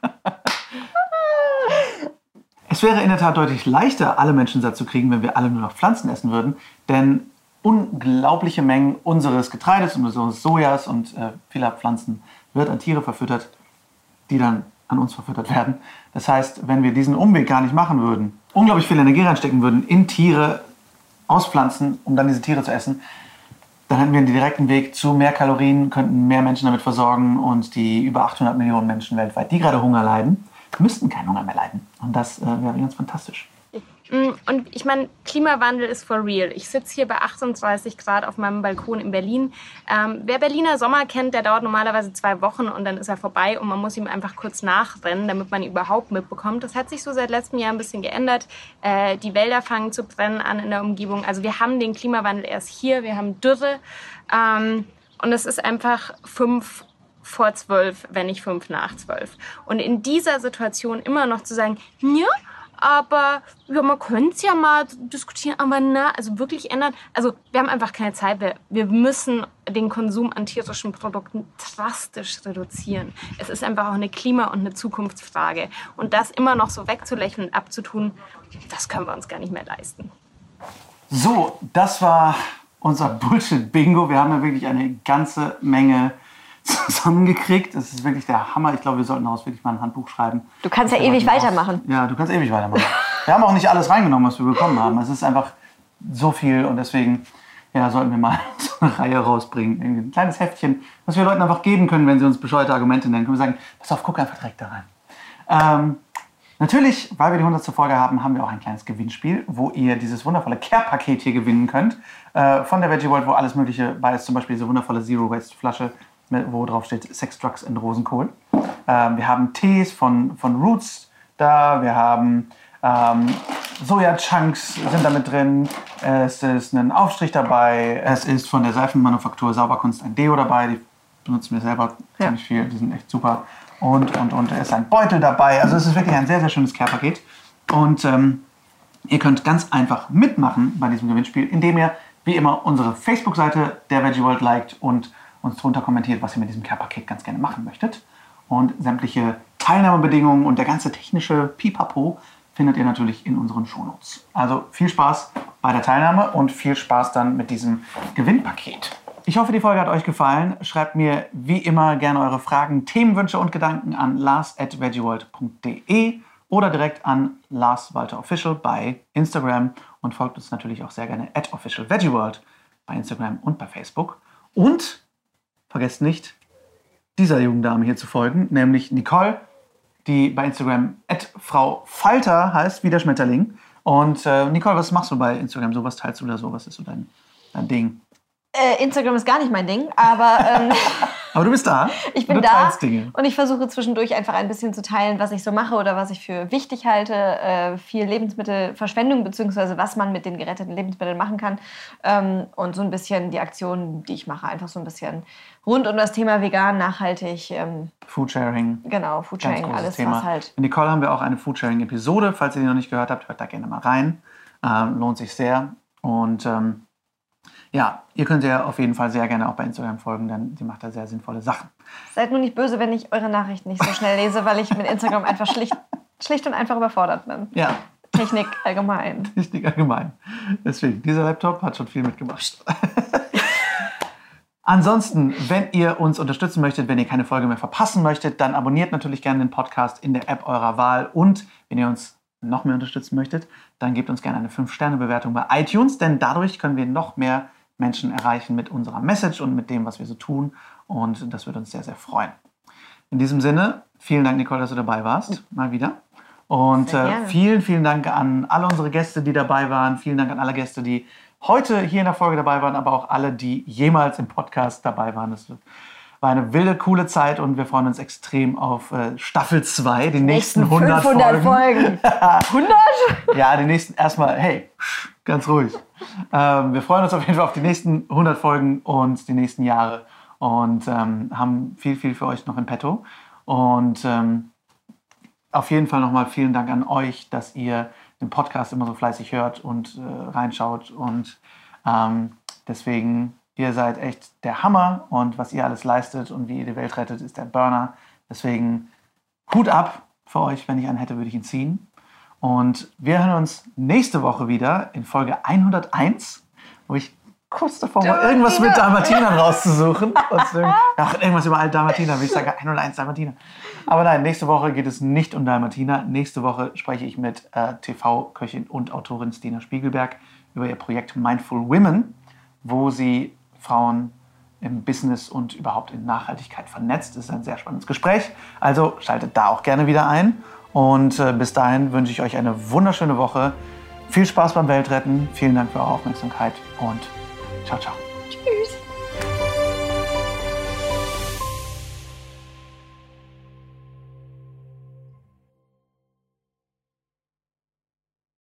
es wäre in der Tat deutlich leichter, alle Menschen satt zu kriegen, wenn wir alle nur noch Pflanzen essen würden. Denn unglaubliche Mengen unseres Getreides, unseres Sojas und äh, vieler Pflanzen wird an Tiere verfüttert, die dann an uns verfüttert werden. Das heißt, wenn wir diesen Umweg gar nicht machen würden, unglaublich viel Energie reinstecken würden in Tiere, aus Pflanzen, um dann diese Tiere zu essen, dann hätten wir einen direkten Weg zu mehr Kalorien, könnten mehr Menschen damit versorgen und die über 800 Millionen Menschen weltweit, die gerade Hunger leiden, müssten keinen Hunger mehr leiden. Und das äh, wäre ganz fantastisch. Mm, Und ich meine, Klimawandel ist for real. Ich sitze hier bei 38 Grad auf meinem Balkon in Berlin. Ähm, wer Berliner Sommer kennt, der dauert normalerweise zwei Wochen und dann ist er vorbei und man muss ihm einfach kurz nachrennen, damit man ihn überhaupt mitbekommt. Das hat sich so seit letztem Jahr ein bisschen geändert. Äh, die Wälder fangen zu brennen an in der Umgebung. Also wir haben den Klimawandel erst hier, wir haben Dürre ähm, und es ist einfach fünf vor zwölf, wenn nicht fünf nach zwölf. Und in dieser Situation immer noch zu sagen, ja, aber ja, man könnte es ja mal diskutieren, aber na, also wirklich ändern. Also wir haben einfach keine Zeit mehr. Wir müssen den Konsum an tierischen Produkten drastisch reduzieren. Es ist einfach auch eine Klima- und eine Zukunftsfrage. Und das immer noch so wegzulächeln und abzutun, das können wir uns gar nicht mehr leisten. So, das war unser Bullshit-Bingo. Wir haben ja wirklich eine ganze Menge zusammengekriegt. Das ist wirklich der Hammer. Ich glaube, wir sollten daraus wirklich mal ein Handbuch schreiben. Du kannst ja ewig weitermachen. Ja, du kannst ewig weitermachen. wir haben auch nicht alles reingenommen, was wir bekommen haben. Es ist einfach so viel und deswegen ja, sollten wir mal (laughs) so eine Reihe rausbringen. Irgendwie ein kleines Heftchen, was wir Leuten einfach geben können, wenn sie uns bescheuerte Argumente nennen. Können wir sagen, pass auf, guck einfach direkt da rein. Ähm, natürlich, weil wir die 100. Folge haben, haben wir auch ein kleines Gewinnspiel, wo ihr dieses wundervolle Care-Paket hier gewinnen könnt. Äh, von der Veggie World, wo alles Mögliche bei ist. Zum Beispiel diese wundervolle Zero-Waste-Flasche, wo drauf steht Sex, Drugs und Rosenkohl. Ähm, wir haben Tees von, von Roots da. Wir haben ähm, Soja-Chunks sind da mit drin. Es ist ein Aufstrich dabei. Es ist von der Seifenmanufaktur Sauberkunst ein Deo dabei. Die benutzen wir selber ziemlich viel. Die sind echt super. Und, und, und es ist ein Beutel dabei. Also es ist wirklich ein sehr, sehr schönes Care-Paket. Und ähm, ihr könnt ganz einfach mitmachen bei diesem Gewinnspiel, indem ihr wie immer unsere Facebook-Seite der Veggie World liked und uns drunter kommentiert, was ihr mit diesem Care-Paket ganz gerne machen möchtet. Und sämtliche Teilnahmebedingungen und der ganze technische Pipapo findet ihr natürlich in unseren Shownotes. Also viel Spaß bei der Teilnahme und viel Spaß dann mit diesem Gewinnpaket. Ich hoffe, die Folge hat euch gefallen. Schreibt mir wie immer gerne eure Fragen, Themenwünsche und Gedanken an lars.veggieworld.de oder direkt an Lars Walter Official bei Instagram und folgt uns natürlich auch sehr gerne at Official bei Instagram und bei Facebook. Und vergesst nicht, dieser jungen Dame hier zu folgen, nämlich Nicole, die bei Instagram Frau Falter heißt, wie der Schmetterling. Und äh, Nicole, was machst du bei Instagram? So was teilst du da so? Was ist so dein, dein Ding? Äh, Instagram ist gar nicht mein Ding, aber ähm, (laughs) Aber du bist da. (laughs) ich bin da und ich versuche zwischendurch einfach ein bisschen zu teilen, was ich so mache oder was ich für wichtig halte. Äh, viel Lebensmittelverschwendung, beziehungsweise was man mit den geretteten Lebensmitteln machen kann. Ähm, und so ein bisschen die Aktionen, die ich mache, einfach so ein bisschen rund um das Thema vegan, nachhaltig. Ähm, Foodsharing. genau, Foodsharing, alles, Thema. was halt. Mit Nicole haben wir auch eine Foodsharing-Episode. Falls ihr die noch nicht gehört habt, hört da gerne mal rein. Ähm, lohnt sich sehr. Und ähm, ja, ihr könnt ihr auf jeden Fall sehr gerne auch bei Instagram folgen, denn sie macht da sehr sinnvolle Sachen. Seid nur nicht böse, wenn ich eure Nachrichten nicht so schnell lese, weil ich mit Instagram einfach schlicht, schlicht und einfach überfordert bin. Ja, Technik allgemein. Technik allgemein. Deswegen, dieser Laptop hat schon viel mitgemacht. (laughs) Ansonsten, wenn ihr uns unterstützen möchtet, wenn ihr keine Folge mehr verpassen möchtet, dann abonniert natürlich gerne den Podcast in der App eurer Wahl. Und wenn ihr uns noch mehr unterstützen möchtet, dann gebt uns gerne eine 5-Sterne-Bewertung bei iTunes, denn dadurch können wir noch mehr Menschen erreichen mit unserer Message und mit dem, was wir so tun. Und das würde uns sehr, sehr freuen. In diesem Sinne, vielen Dank, Nicole, dass du dabei warst. Mal wieder. Und äh, vielen, vielen Dank an alle unsere Gäste, die dabei waren. Vielen Dank an alle Gäste, die heute hier in der Folge dabei waren, aber auch alle, die jemals im Podcast dabei waren. Das war eine wilde, coole Zeit und wir freuen uns extrem auf äh, Staffel 2, die nächsten 100 500 Folgen. Folgen. (laughs) 100? Ja, die nächsten erstmal, hey, ganz ruhig. Ähm, wir freuen uns auf jeden Fall auf die nächsten 100 Folgen und die nächsten Jahre und ähm, haben viel, viel für euch noch im Petto. Und ähm, auf jeden Fall nochmal vielen Dank an euch, dass ihr den Podcast immer so fleißig hört und äh, reinschaut. Und ähm, deswegen, ihr seid echt der Hammer und was ihr alles leistet und wie ihr die Welt rettet, ist der Burner. Deswegen Hut ab für euch. Wenn ich einen hätte, würde ich ihn ziehen. Und wir hören uns nächste Woche wieder in Folge 101, wo ich kurz davor war, irgendwas mit Dalmatinern rauszusuchen. (laughs) Ach, irgendwas über alte Dalmatiner. Wie ich sage, 101 Dalmatiner. Aber nein, nächste Woche geht es nicht um Dalmatiner. Nächste Woche spreche ich mit äh, TV-Köchin und Autorin Stina Spiegelberg über ihr Projekt Mindful Women, wo sie Frauen im Business und überhaupt in Nachhaltigkeit vernetzt. Das ist ein sehr spannendes Gespräch. Also schaltet da auch gerne wieder ein. Und äh, bis dahin wünsche ich euch eine wunderschöne Woche. Viel Spaß beim Weltretten. Vielen Dank für eure Aufmerksamkeit und ciao, ciao.